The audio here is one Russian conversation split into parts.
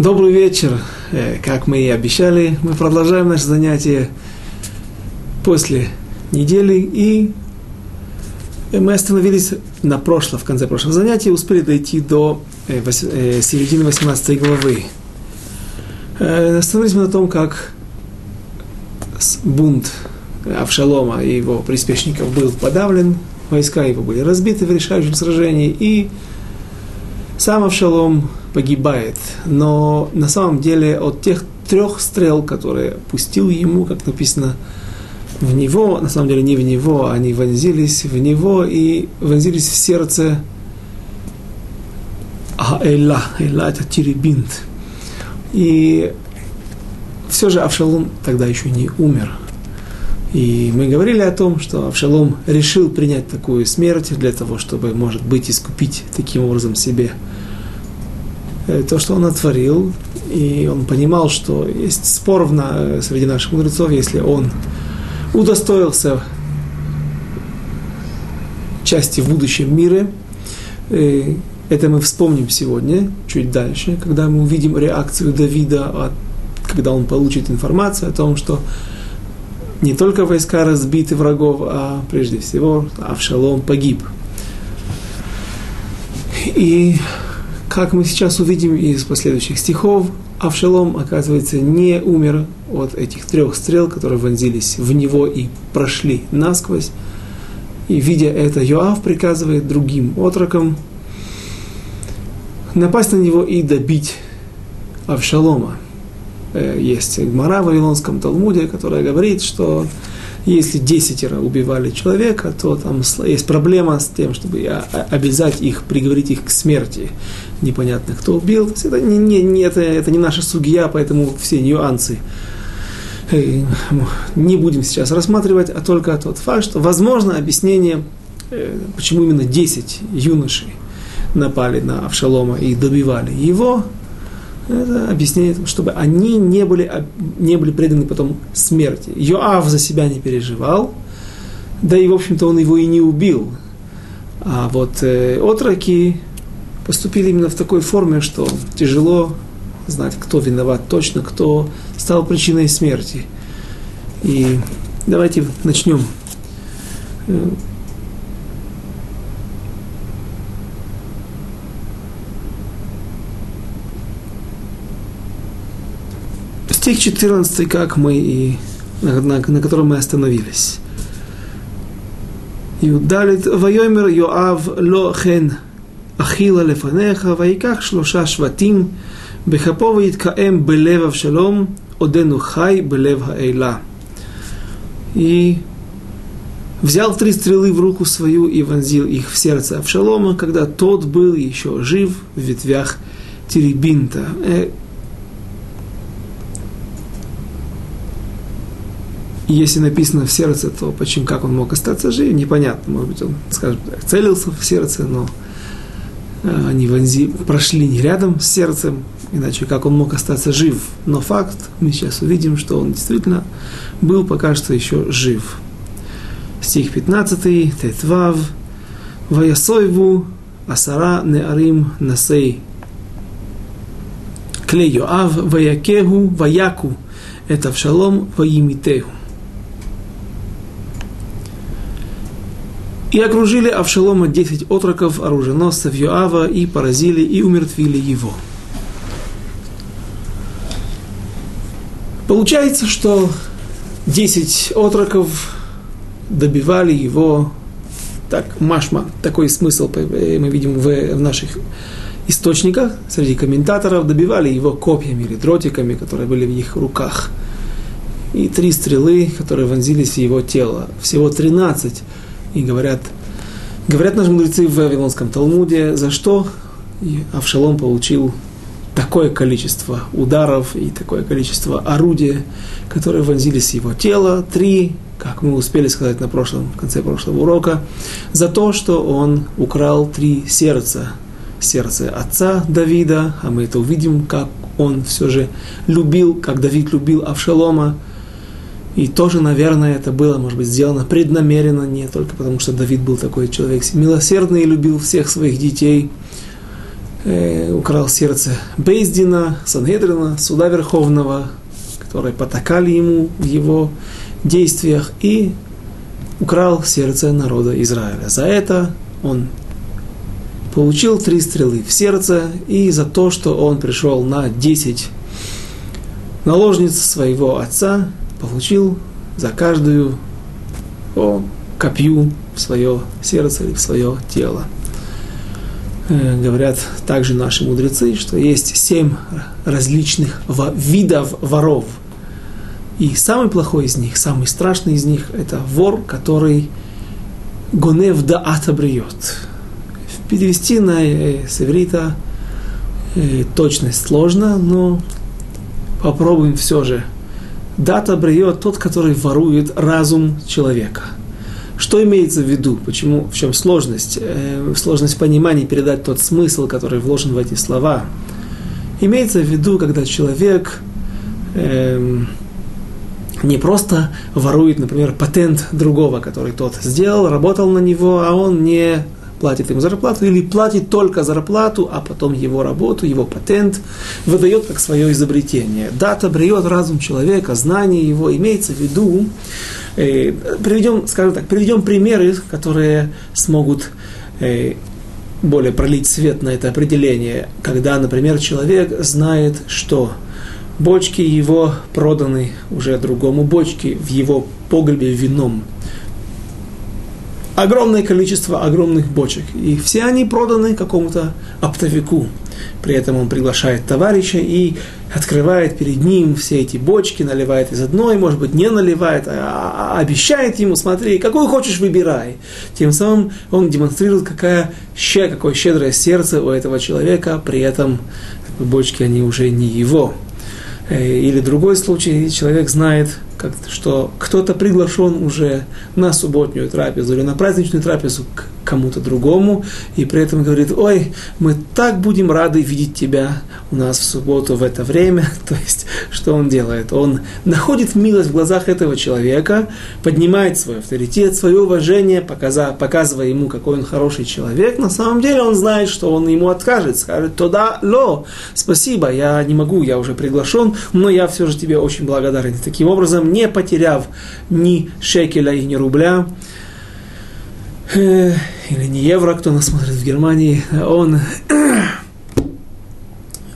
Добрый вечер. Э, как мы и обещали, мы продолжаем наше занятие после недели. И мы остановились на прошлом, в конце прошлого занятия, успели дойти до э, э, середины 18 главы. Остановились мы на том, как бунт Авшалома и его приспешников был подавлен, войска его были разбиты в решающем сражении, и сам Авшалом погибает. Но на самом деле от тех трех стрел, которые пустил ему, как написано, в него, на самом деле не в него, они вонзились в него и вонзились в сердце Аэла. Эла это Тирибинт. И все же Авшалом тогда еще не умер. И мы говорили о том, что Авшалом решил принять такую смерть для того, чтобы, может быть, искупить таким образом себе то, что он натворил, и он понимал, что есть спор в, среди наших мудрецов, если он удостоился части в будущем мире. Э, это мы вспомним сегодня, чуть дальше, когда мы увидим реакцию Давида, когда он получит информацию о том, что не только войска разбиты врагов, а прежде всего Авшалом погиб. И как мы сейчас увидим из последующих стихов, Авшалом, оказывается, не умер от этих трех стрел, которые вонзились в него и прошли насквозь. И, видя это, Йоав приказывает другим отрокам напасть на него и добить Авшалома. Э, есть Гмара в Вавилонском Талмуде, которая говорит, что если десятеро убивали человека, то там есть проблема с тем, чтобы обязать их, приговорить их к смерти. Непонятно, кто убил. Это не, не, не, это, это не наша судья, поэтому все нюансы э, не будем сейчас рассматривать, а только тот факт, что возможно объяснение, э, почему именно 10 юношей напали на Авшалома и добивали его, это объяснение, чтобы они не были, не были преданы потом смерти. Йоав за себя не переживал, да и, в общем-то, он его и не убил. А вот э, отроки поступили именно в такой форме, что тяжело знать, кто виноват точно, кто стал причиной смерти. И давайте начнем стих 14, как мы и на, на, на котором мы остановились. Юдалит Вайомер Йоав Ло Хен Ахила Лефанеха Вайках Шлоша Шватим Бехапо Вайткаэм Белев шалом Одену Хай Белев Хаэйла. И взял три стрелы в руку свою и вонзил их в сердце Авшалома, когда тот был еще жив в ветвях Теребинта. Э, если написано в сердце, то почему, как он мог остаться жив, непонятно. Может быть, он, скажем так, целился в сердце, но э, они вонзи, прошли не рядом с сердцем, иначе как он мог остаться жив. Но факт, мы сейчас увидим, что он действительно был пока что еще жив. Стих 15, Тетвав, Ваясойву, Асара Неарим Насей, Клей Йоав, Ваякеху, Ваяку, это в шалом Ваимитеху. И окружили Авшалома десять отроков оруженосцев Йоава и поразили и умертвили его. Получается, что десять отроков добивали его, так, машма, такой смысл э, мы видим в, в наших источниках, среди комментаторов, добивали его копьями или дротиками, которые были в их руках. И три стрелы, которые вонзились в его тело. Всего тринадцать и говорят, говорят наши мудрецы в Вавилонском Талмуде, за что Авшалом получил такое количество ударов и такое количество орудия, которые вонзились в его тело. Три, как мы успели сказать на прошлом, в конце прошлого урока, за то, что он украл три сердца. Сердце отца Давида, а мы это увидим, как он все же любил, как Давид любил Авшалома, и тоже, наверное, это было, может быть, сделано преднамеренно, не только потому, что Давид был такой человек милосердный и любил всех своих детей. э, украл сердце Бейздина, Сангедрина, суда Верховного, которые потакали ему в его действиях, и украл сердце народа Израиля. За это он получил три стрелы в сердце, и за то, что он пришел на десять наложниц своего отца, получил за каждую по копью в свое сердце или в свое тело. Э, говорят также наши мудрецы, что есть семь различных видов воров. И самый плохой из них, самый страшный из них, это вор, который гонев да атабриет. Перевести на э, севрита э, точность сложно, но попробуем все же. Дата бриет тот, который ворует разум человека. Что имеется в виду? Почему? В чем сложность? Э, сложность понимания передать тот смысл, который вложен в эти слова. Имеется в виду, когда человек э, не просто ворует, например, патент другого, который тот сделал, работал на него, а он не платит ему зарплату, или платит только зарплату, а потом его работу, его патент выдает как свое изобретение. Дата бреет разум человека, знание его, имеется в виду, э, приведем, скажем так, приведем примеры, которые смогут э, более пролить свет на это определение, когда, например, человек знает, что бочки его проданы уже другому бочке в его погребе вином огромное количество огромных бочек. И все они проданы какому-то оптовику. При этом он приглашает товарища и открывает перед ним все эти бочки, наливает из одной, может быть, не наливает, а, а обещает ему, смотри, какую хочешь, выбирай. Тем самым он демонстрирует, какая, какое щедрое сердце у этого человека, при этом бочки, они уже не его. Э, или другой случай, человек знает, как, что кто-то приглашен уже на субботнюю трапезу или на праздничную трапезу к кому-то другому, и при этом говорит, ой, мы так будем рады видеть тебя у нас в субботу в это время. То есть, что он делает? Он находит милость в глазах этого человека, поднимает свой авторитет, свое уважение, показа, показывая ему, какой он хороший человек. На самом деле он знает, что он ему откажет, скажет, тогда ло, спасибо, я не могу, я уже приглашен, но я все же тебе очень благодарен. Таким образом, не потеряв ни шекеля и ни рубля, э, или не евро, кто нас смотрит в Германии, он,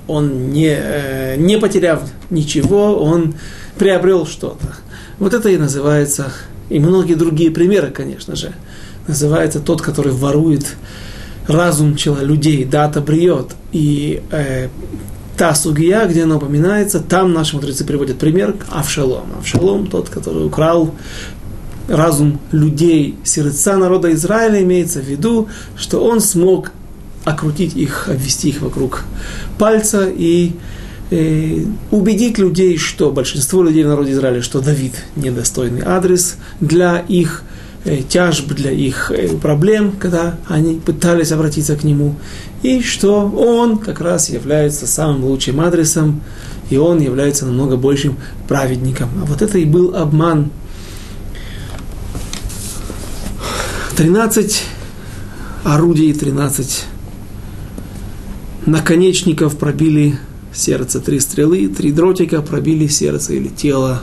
он не, э, не потеряв ничего, он приобрел что-то. Вот это и называется, и многие другие примеры, конечно же, называется тот, который ворует разум человека, людей, дата бриет. И э, та сугия, где она упоминается, там наши мудрецы приводят пример Авшалом. Авшалом тот, который украл разум людей, сердца народа Израиля, имеется в виду, что он смог окрутить их, обвести их вокруг пальца и э, убедить людей, что большинство людей в народе Израиля, что Давид недостойный адрес для их э, тяжб, для их э, проблем, когда они пытались обратиться к нему, и что он как раз является самым лучшим адресом, и он является намного большим праведником. А вот это и был обман 13 орудий, 13 наконечников пробили сердце. Три стрелы, три дротика пробили сердце или тело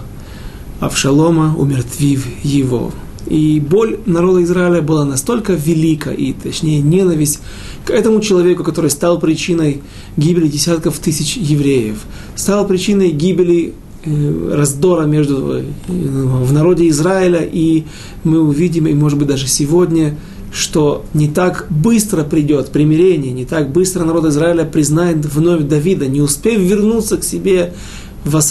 Авшалома, умертвив его. И боль народа Израиля была настолько велика, и точнее ненависть к этому человеку, который стал причиной гибели десятков тысяч евреев, стал причиной гибели раздора между э, в народе Израиля, и мы увидим, и может быть даже сегодня, что не так быстро придет примирение, не так быстро народ Израиля признает вновь Давида, не успев вернуться к себе в,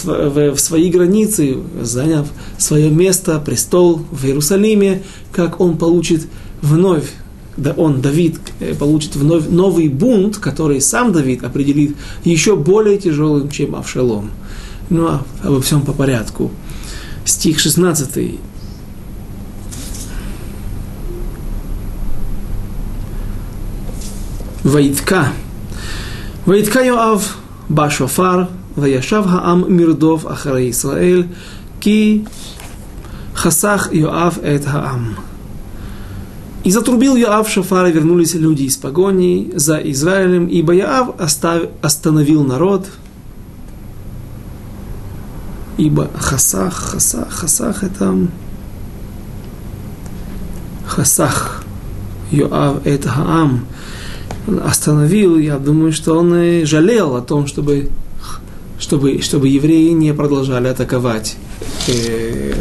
свои границы, заняв свое место, престол в Иерусалиме, как он получит вновь да он, Давид, э, получит вновь новый бунт, который сам Давид определит еще более тяжелым, чем Авшалом. Ну, а обо всем по порядку. Стих 16. Ваитка. Ваитка Йоав Башофар, Ваяшав Хаам Мирдов Ахара Исраэль, Ки Хасах Йоав Эт Хаам. И затрубил Йоав Шафар, и вернулись люди из погони за Израилем, ибо Йоав оставил, остановил народ – ибо хасах, хасах, хасах это хасах, Йоав это Хаам, остановил, я думаю, что он и жалел о том, чтобы, чтобы, чтобы евреи не продолжали атаковать э,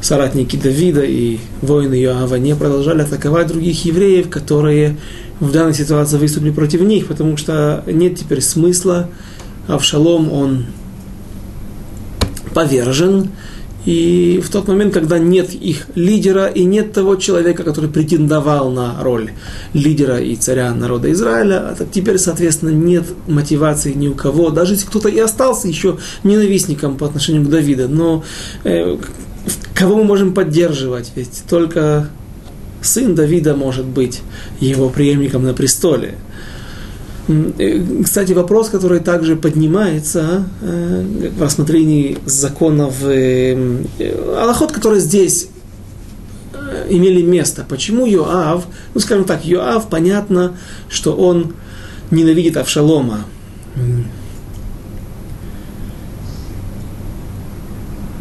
соратники Давида и воины Иоава не продолжали атаковать других евреев, которые в данной ситуации выступили против них, потому что нет теперь смысла. Авшалом, он повержен, и в тот момент, когда нет их лидера и нет того человека, который претендовал на роль лидера и царя народа Израиля, а теперь, соответственно, нет мотивации ни у кого, даже если кто-то и остался еще ненавистником по отношению к Давиду, но э, кого мы можем поддерживать? Ведь только сын Давида может быть его преемником на престоле. Э, кстати, вопрос, который также поднимается э, в рассмотрении законов э, Аллахот, которые здесь имели место. Почему Йоав, ну скажем так, Йоав, понятно, что он ненавидит Авшалома.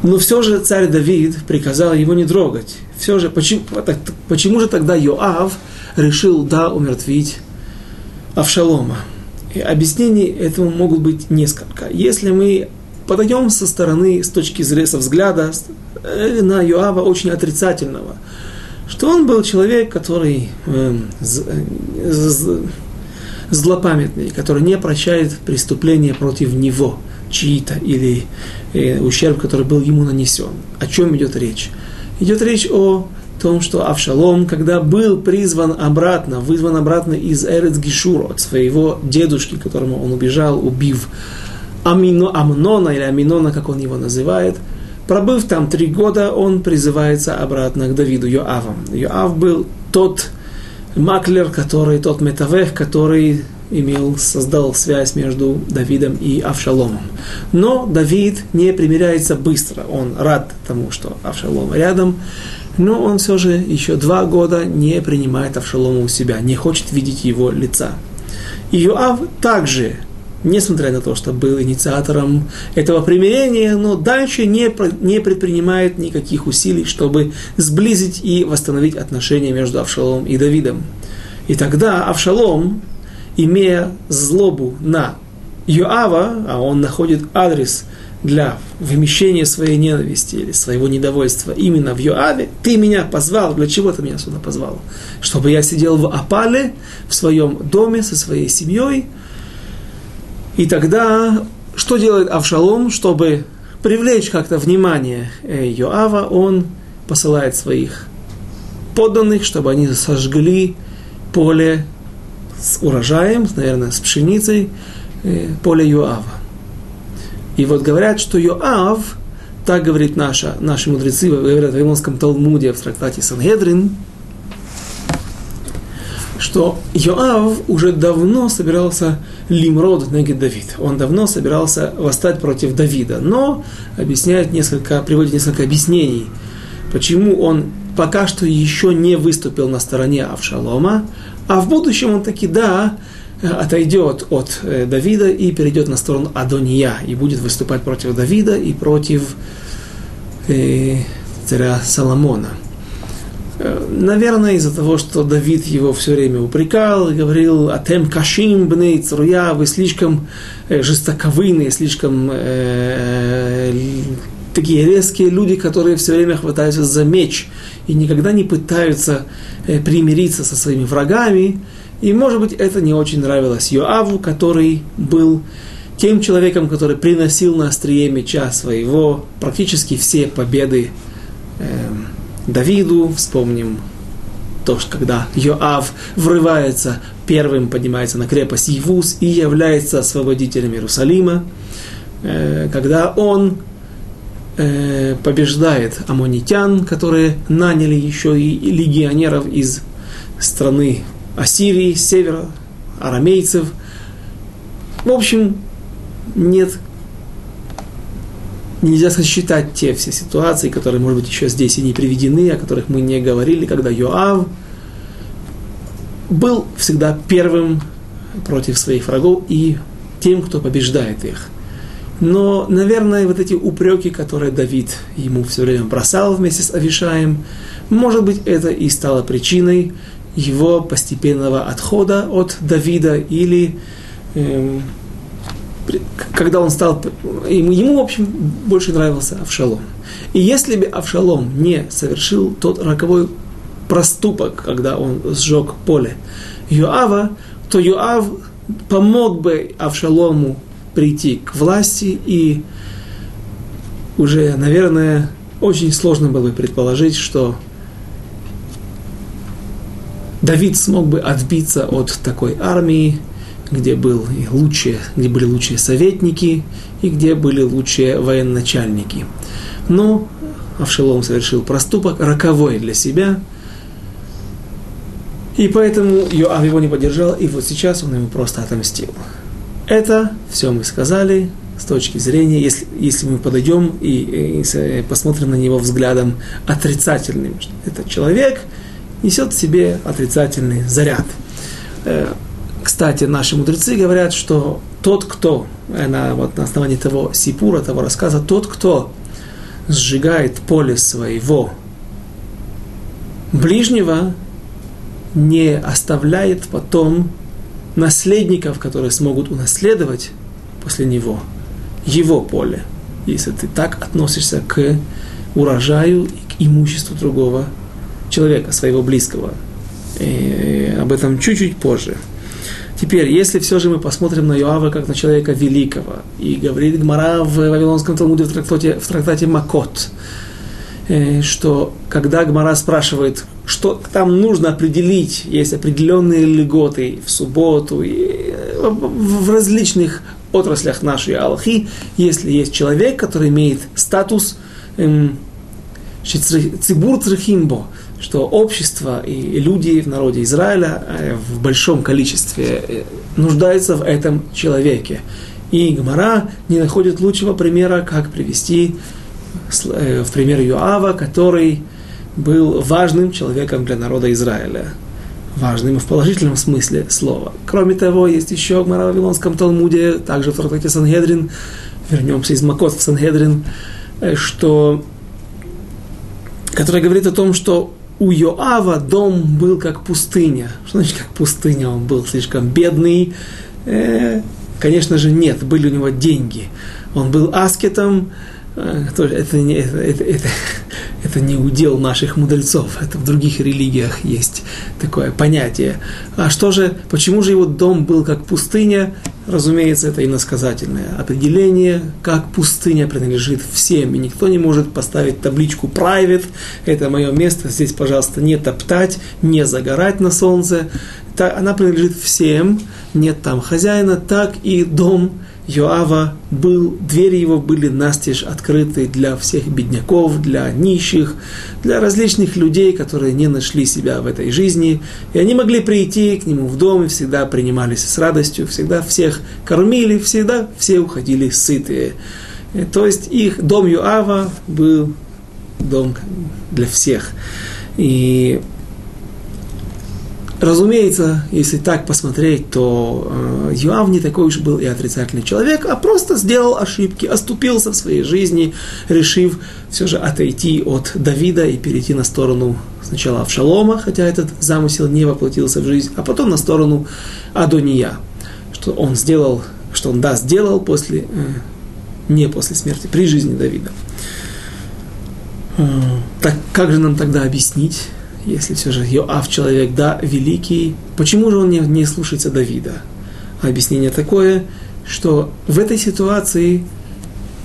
Но все же царь Давид приказал его не трогать. Все же, почему, почему же тогда Йоав решил, да, умертвить Авшалома. И объяснений этому могут быть несколько. Если мы подойдем со стороны, с точки зрения, со взгляда э, на Юава очень отрицательного, что он был человек, который э, злопамятный, который не прощает преступления против него, чьи-то, или э, ущерб, который был ему нанесен. О чем идет речь? Идет речь о том, что Авшалом, когда был призван обратно, вызван обратно из Эрец Гишур, от своего дедушки, которому он убежал, убив Амино, Амнона или Аминона, как он его называет, пробыв там три года, он призывается обратно к Давиду Йоавам. Йоав был тот маклер, который, тот метавех, который имел, создал связь между Давидом и Авшаломом. Но Давид не примиряется быстро. Он рад тому, что Авшалом рядом, но он все же еще два года не принимает Авшалома у себя, не хочет видеть его лица. И Юав также, несмотря на то, что был инициатором этого примирения, но дальше не, не предпринимает никаких усилий, чтобы сблизить и восстановить отношения между Авшаломом и Давидом. И тогда Авшалом, имея злобу на Юава, а он находит адрес для вымещения своей ненависти или своего недовольства именно в Йоаве, ты меня позвал, для чего ты меня сюда позвал? Чтобы я сидел в Апале, в своем доме со своей семьей. И тогда что делает Авшалом, чтобы привлечь как-то внимание э, Йоава, он посылает своих подданных, чтобы они сожгли поле с урожаем, наверное, с пшеницей, э, поле Йоава. И вот говорят, что Йоав, так говорит наша, наши мудрецы, говорят в Вавилонском Талмуде в трактате Сангедрин, что Йоав уже давно собирался лимрод негид Давид. Он давно собирался восстать против Давида. Но объясняет несколько, приводит несколько объяснений, почему он пока что еще не выступил на стороне Авшалома, а в будущем он таки, да, отойдет от э, Давида и перейдет на сторону Адония и будет выступать против Давида и против э, царя Соломона. Э, наверное, из-за того, что Давид его все время упрекал и говорил, «Атем кашим бней цруя, вы слишком жестоковыйные, слишком э, такие резкие люди, которые все время хватаются за меч и никогда не пытаются примириться со своими врагами», и, может быть, это не очень нравилось Йоаву, который был тем человеком, который приносил на острие меча своего практически все победы э, Давиду. Вспомним то, что когда Йоав врывается, первым поднимается на крепость Ивус и является освободителем Иерусалима, э, когда он э, побеждает амонитян, которые наняли еще и легионеров из страны Ассирии, с севера, арамейцев. В общем, нет, нельзя сосчитать те все ситуации, которые, может быть, еще здесь и не приведены, о которых мы не говорили, когда Йоав был всегда первым против своих врагов и тем, кто побеждает их. Но, наверное, вот эти упреки, которые Давид ему все время бросал вместе с Авишаем, может быть, это и стало причиной его постепенного отхода от Давида или эм, когда он стал, ему, в общем, больше нравился Авшалом. И если бы Авшалом не совершил тот роковой проступок, когда он сжег поле Юава, то Юав помог бы Авшалому прийти к власти, и уже, наверное, очень сложно было бы предположить, что Давид смог бы отбиться от такой армии, где, был лучшие, где были лучшие советники и где были лучшие военачальники. Но Авшалом совершил проступок, роковой для себя, и поэтому Йоав его не поддержал, и вот сейчас он ему просто отомстил. Это все мы сказали с точки зрения, если, если мы подойдем и, и посмотрим на него взглядом отрицательным. Этот человек несет в себе отрицательный заряд. Э, кстати, наши мудрецы говорят, что тот, кто, э, на, вот на основании того сипура, того рассказа, тот, кто сжигает поле своего ближнего, не оставляет потом наследников, которые смогут унаследовать после него его поле, если ты так относишься к урожаю и к имуществу другого человека, своего близкого. И об этом чуть-чуть позже. Теперь, если все же мы посмотрим на Иоава как на человека великого, и говорит Гмара в Вавилонском Талмуде в трактате, в трактате Макот, э, что когда Гмара спрашивает, что там нужно определить, есть определенные льготы в субботу, и э, в различных отраслях нашей Аллахи, если есть человек, который имеет статус эм, цибур црихимбо, что общество и люди в народе Израиля э, в большом количестве э, нуждаются в этом человеке. И Гмара не находит лучшего примера, как привести в пример Юава, который был важным человеком для народа Израиля. Важным в положительном смысле слова. Кроме того, есть еще в Вавилонском Талмуде, также в трактате Сангедрин, вернемся из Макот в Сангедрин, э, что, который говорит о том, что у Йоава дом был как пустыня. Что значит как пустыня? Он был слишком бедный. Э, конечно же, нет, были у него деньги. Он был аскетом, Э, это не, это, это, это, это не удел наших мудрецов, это в других религиях есть такое понятие. А что же, почему же его дом был как пустыня? Разумеется, это иносказательное определение, как пустыня принадлежит всем, и никто не может поставить табличку private, это мое место, здесь, пожалуйста, не топтать, не загорать на солнце. Она принадлежит всем, нет там хозяина, так и дом – Йоава был, двери его были настежь открыты для всех бедняков, для нищих, для различных людей, которые не нашли себя в этой жизни. И они могли прийти к нему в дом и всегда принимались с радостью, всегда всех кормили, всегда все уходили сытые. И, то есть их дом Йоава был дом для всех. И Разумеется, если так посмотреть, то э, Юав не такой уж был и отрицательный человек, а просто сделал ошибки, оступился в своей жизни, решив все же отойти от Давида и перейти на сторону сначала Авшалома, хотя этот замысел не воплотился в жизнь, а потом на сторону Адония, что он сделал, что он да, сделал после, э, не после смерти, при жизни Давида. Э, так как же нам тогда объяснить если все же Йоав человек, да, великий, почему же он не, не слушается Давида? объяснение такое, что в этой ситуации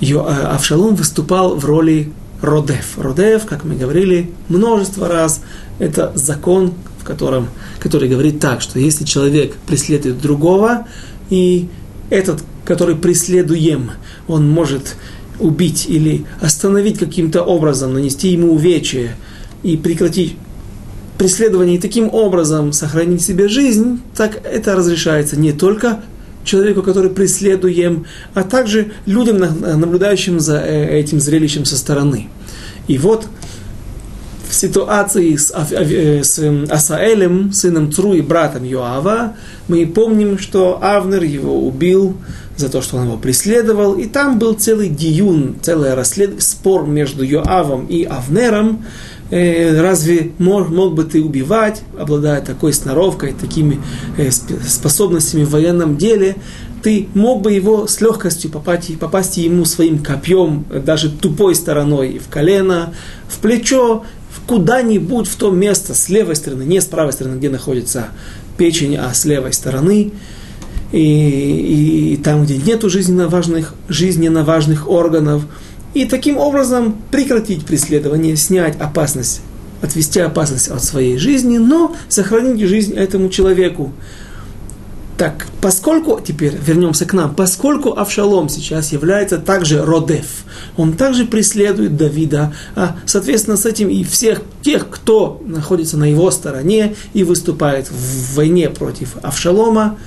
Йо, а, Авшалом выступал в роли Родев. Родев, как мы говорили множество раз, это закон, в котором, который говорит так, что если человек преследует другого, и этот, который преследуем, он может убить или остановить каким-то образом, нанести ему увечье и прекратить преследование и таким образом сохранить себе жизнь, так это разрешается не только человеку, который преследуем, а также людям, наблюдающим за э, этим зрелищем со стороны. И вот в ситуации с, э, с эм, Асаэлем, сыном Тру и братом Йоава, мы помним, что Авнер его убил за то, что он его преследовал, и там был целый диюн, целый расслед... спор между Йоавом и Авнером, разве мог, мог бы ты убивать, обладая такой сноровкой, такими э, способностями в военном деле, ты мог бы его с легкостью попасть, попасть ему своим копьем, даже тупой стороной в колено, в плечо, куда-нибудь в то место с левой стороны, не с правой стороны, где находится печень, а с левой стороны, и, и там, где нету жизненно важных, жизненно важных органов, и таким образом прекратить преследование, снять опасность, отвести опасность от своей жизни, но сохранить жизнь этому человеку. Так, поскольку, теперь вернемся к нам, поскольку Авшалом сейчас является также Родев, он также преследует Давида, а, соответственно, с этим и всех тех, кто находится на его стороне и выступает в войне против Авшалома,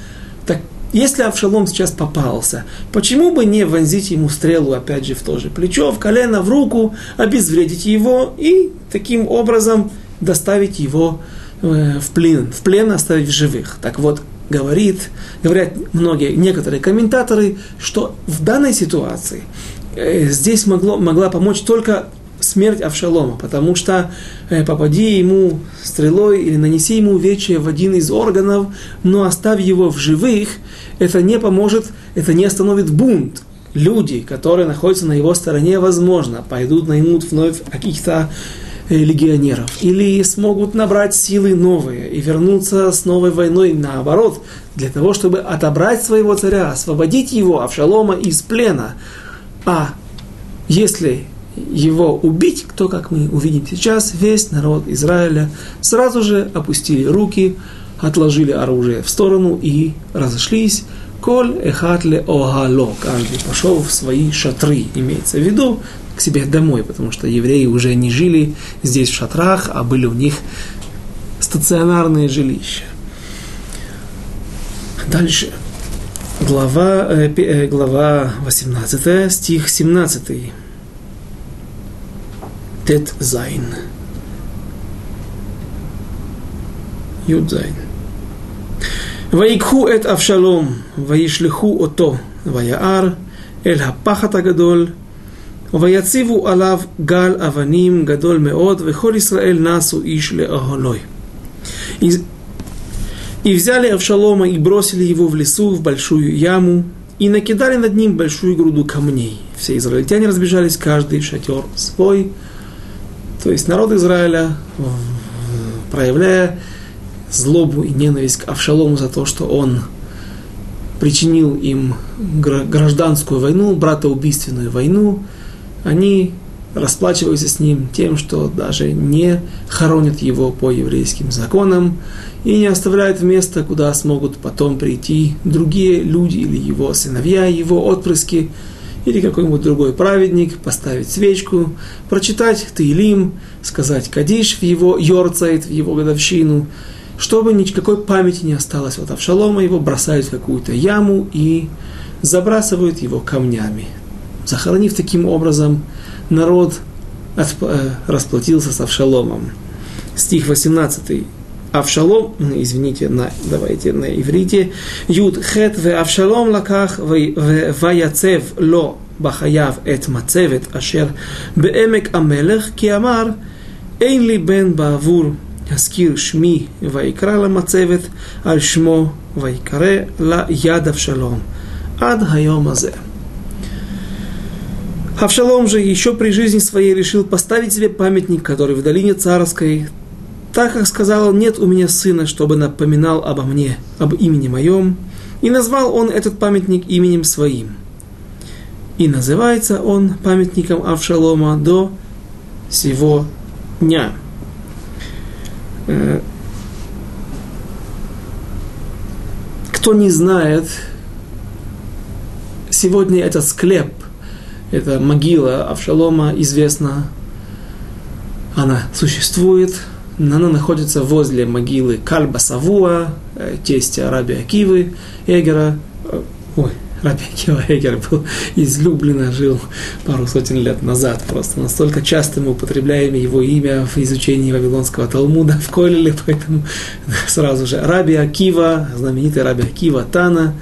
так если Авшалом сейчас попался, почему бы не вонзить ему стрелу, опять же, в то же плечо, в колено, в руку, обезвредить его и таким образом доставить его э, в плен, в плен оставить в живых. Так вот, говорит, говорят многие, некоторые комментаторы, что в данной ситуации э, здесь могло, могла помочь только смерть Авшалома, потому что э, попади ему стрелой или нанеси ему увечье в один из органов, но оставь его в живых, это не поможет, это не остановит бунт. Люди, которые находятся на его стороне, возможно, пойдут наймут вновь каких-то Э, легионеров, или смогут набрать силы новые и вернуться с новой войной наоборот, для того, чтобы отобрать своего царя, освободить его, Авшалома, из плена. А если его убить, то, как мы увидим сейчас, весь народ Израиля сразу же опустили руки, отложили оружие в сторону и разошлись. Коль эхатле огало. Каждый пошел в свои шатры, имеется в виду, к себе домой, потому что евреи уже не жили здесь в шатрах, а были у них стационарные жилища. Дальше. Глава, э, э глава 18, стих 17. Тет Зайн. Юд Зайн. ויקחו את אבשלום וישלחו אותו ויער אל הפחת הגדול ויציבו עליו גל אבנים גדול מאוד, וכל ישראל נסו איש לאהלוי. И взяли Авшалома и бросили его в лесу, в большую яму, и накидали над ним большую груду камней. Все израильтяне разбежались, каждый шатер свой. то есть народ Израиля, проявляя злобу и ненависть к Авшалому за то, что он причинил им гражданскую войну, братоубийственную войну, они расплачиваются с ним тем, что даже не хоронят его по еврейским законам и не оставляют места, куда смогут потом прийти другие люди или его сыновья, его отпрыски, или какой-нибудь другой праведник, поставить свечку, прочитать Таилим, сказать Кадиш в его Йорцайт, в его годовщину, чтобы никакой памяти не осталось от Авшалома, его бросают в какую-то яму и забрасывают его камнями захоронив таким образом, народ э, расплатился с Авшаломом. Стих 18. Авшалом, извините, на, давайте на иврите, Юд хет ве Авшалом лаках ваяцев ло בחייו את מצבת אשר בעמק המלך, כי אמר, אין לי בן בעבור הזכיר שמי, ויקרא למצבת על שמו, ויקרא לה יד אבשלום, עד היום הזה. Авшалом же еще при жизни своей решил поставить себе памятник, который в долине царской, так как сказал нет у меня сына, чтобы напоминал обо мне, об имени моем, и назвал он этот памятник именем своим. И называется он памятником Авшалома до сего дня. Э, кто не знает, сегодня этот склеп это могила Авшалома известна, она существует, она находится возле могилы Кальба Савуа, э, тестя Раби Акивы, Эгера, э, ой, Раби Акива Эгер был излюбленно, жил пару сотен лет назад. Просто настолько часто мы употребляем его имя в изучении Вавилонского Талмуда в Колеле, поэтому сразу же Раби Акива, знаменитый Раби Акива Тана.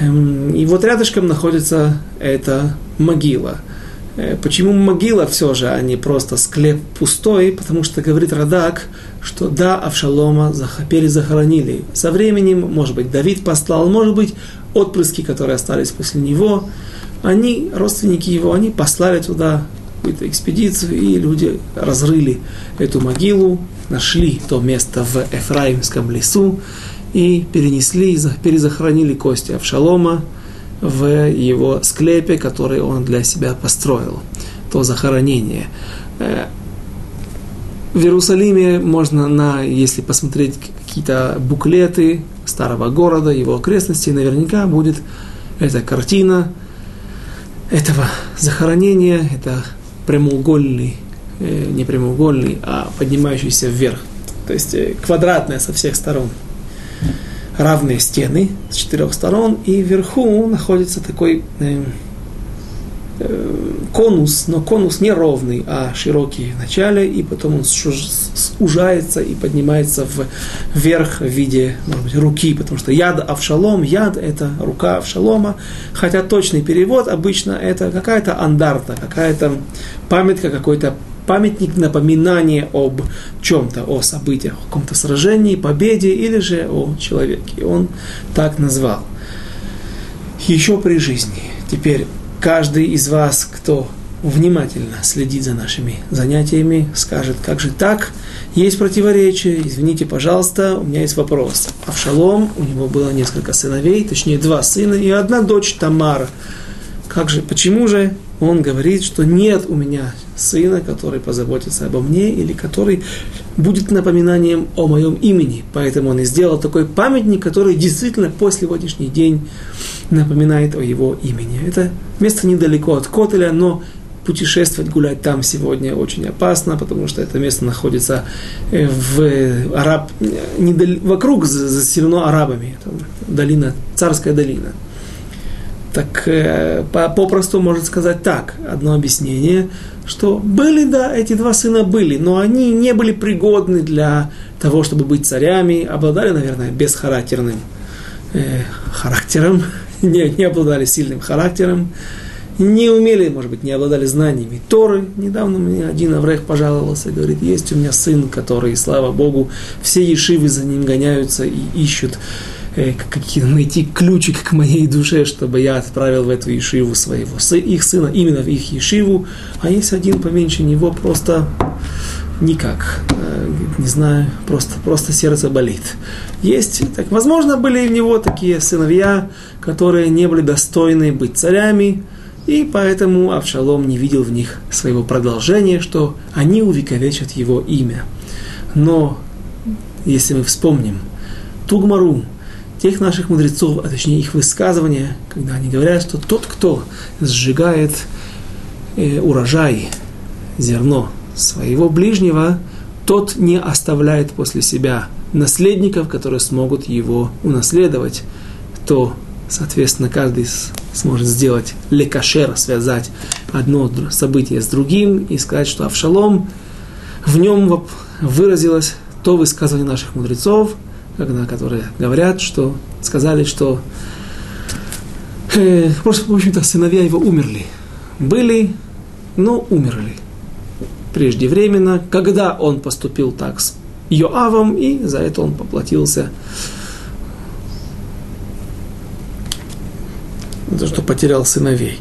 Эм, и вот рядышком находится эта могила – почему могила все же, а не просто склеп пустой? Потому что говорит Радак, что да, Авшалома перезахоронили. Со временем, может быть, Давид послал, может быть, отпрыски, которые остались после него, они, родственники его, они послали туда какую-то экспедицию, и люди разрыли эту могилу, нашли то место в Эфраимском лесу и перенесли, перезахоронили кости Авшалома, в его склепе, который он для себя построил, то захоронение. Э, в Иерусалиме можно, на, если посмотреть какие-то буклеты старого города, его окрестностей, наверняка будет эта картина этого захоронения, это прямоугольный, э, не прямоугольный, а поднимающийся вверх, то есть э, квадратная со всех сторон равные стены с четырех сторон, и вверху находится такой э, э, конус, но конус не ровный, а широкий в начале, и потом он сужается и поднимается вверх в виде, может быть, руки, потому что яд Авшалом, яд – это рука Авшалома, хотя точный перевод обычно это какая-то андарта, какая-то памятка, какой-то памятник напоминание об чем-то, о событиях, о каком-то сражении, победе или же о человеке. Он так назвал. Еще при жизни. Теперь каждый из вас, кто внимательно следит за нашими занятиями, скажет, как же так, есть противоречие, извините, пожалуйста, у меня есть вопрос. Авшалом, у него было несколько сыновей, точнее два сына и одна дочь Тамара. Как же, почему же он говорит, что нет у меня сына, который позаботится обо мне или который будет напоминанием о моем имени. Поэтому он и сделал такой памятник, который действительно по сегодняшний день напоминает о его имени. Это место недалеко от Котеля, но путешествовать, гулять там сегодня очень опасно, потому что это место находится э, в араб, недал, вокруг заселено арабами, это долина, царская долина. Так э, попросту можно сказать так, одно объяснение, что были, да, эти два сына были, но они не были пригодны для того, чтобы быть царями, обладали, наверное, бесхарактерным э, характером, не, не обладали сильным характером, не умели, может быть, не обладали знаниями Торы. Недавно мне один Аврех пожаловался, говорит, есть у меня сын, который, слава Богу, все ешивы за ним гоняются и ищут найти ключик к моей душе, чтобы я отправил в эту ешиву своего, их сына именно в их ешиву, а есть один поменьше него, просто никак, э, не знаю, просто, просто сердце болит. Есть, так, возможно, были у него такие сыновья, которые не были достойны быть царями, и поэтому Авшалом не видел в них своего продолжения, что они увековечат его имя. Но, если мы вспомним Тугмару, тех наших мудрецов, а точнее их высказывания, когда они говорят, что тот, кто сжигает э, урожай, зерно своего ближнего, тот не оставляет после себя наследников, которые смогут его унаследовать, то, соответственно, каждый сможет сделать лекашер, связать одно событие с другим и сказать, что Авшалом, в нем выразилось то высказывание наших мудрецов – когда, которые говорят, что сказали, что э, просто, в общем-то, сыновья его умерли. Были, но умерли преждевременно, когда он поступил так с Йоавом, и за это он поплатился за что потерял сыновей.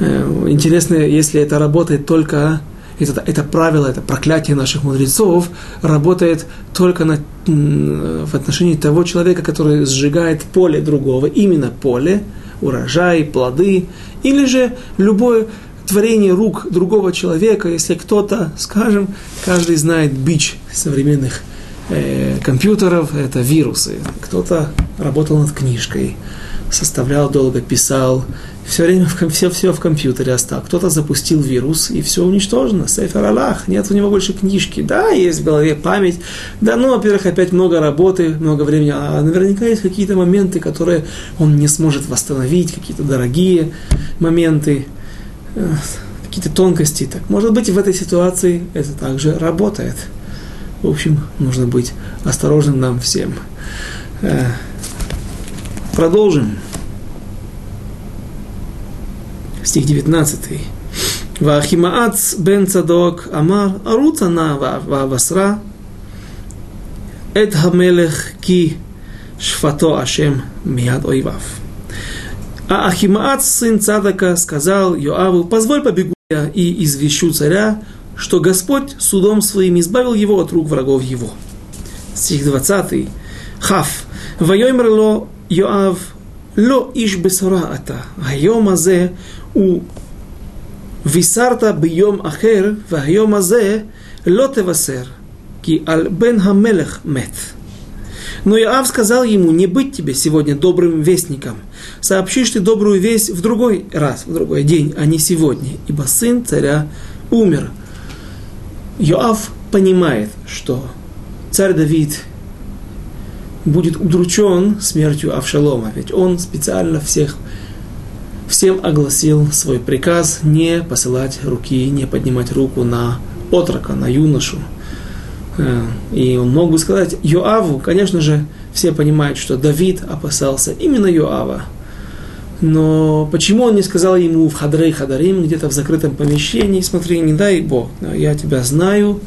Э, интересно, если это работает только это, это правило, это проклятие наших мудрецов работает только на, в отношении того человека, который сжигает поле другого, именно поле, урожай, плоды, или же любое творение рук другого человека, если кто-то, скажем, каждый знает бич современных э, компьютеров, это вирусы, кто-то работал над книжкой, составлял долго, писал, все время все, все в компьютере осталось. Кто-то запустил вирус, и все уничтожено. Сейфер Аллах, нет у него больше книжки. Да, есть в голове память. Да, ну, во-первых, опять много работы, много времени. А наверняка есть какие-то моменты, которые он не сможет восстановить, какие-то дорогие моменты, э, какие-то тонкости. Так, может быть, в этой ситуации это также работает. В общем, нужно быть осторожным нам всем. Э, продолжим стих 19. Вахимаац бен Цадок Амар Аруцана Вавасра Эт Хамелех Ки Шфато Ашем миад Ойвав. А Ахимаац, сын Цадака, сказал Йоаву, позволь побегу я и извещу царя, что Господь судом своим избавил его от рук врагов его. Стих 20. Хав. Вайомерло Йоав, ло иш бесора ата, айом азе, у Висарта бьем ахер, вахьем азе, лотевасер, ки аль бен хамелех мет. Но Иоав сказал ему, не быть тебе сегодня добрым вестником. Сообщишь ты добрую весть в другой раз, в другой день, а не сегодня, ибо сын царя умер. Йоав понимает, что царь Давид будет удручен смертью Авшалома, ведь он специально всех всем огласил свой приказ не посылать руки, не поднимать руку на отрока, на юношу. Э, и он мог бы сказать Йоаву, конечно же, все понимают, что Давид опасался именно Йоава. Но почему он не сказал ему в Хадрей Хадарим, где-то в закрытом помещении, смотри, не дай Бог, я тебя знаю,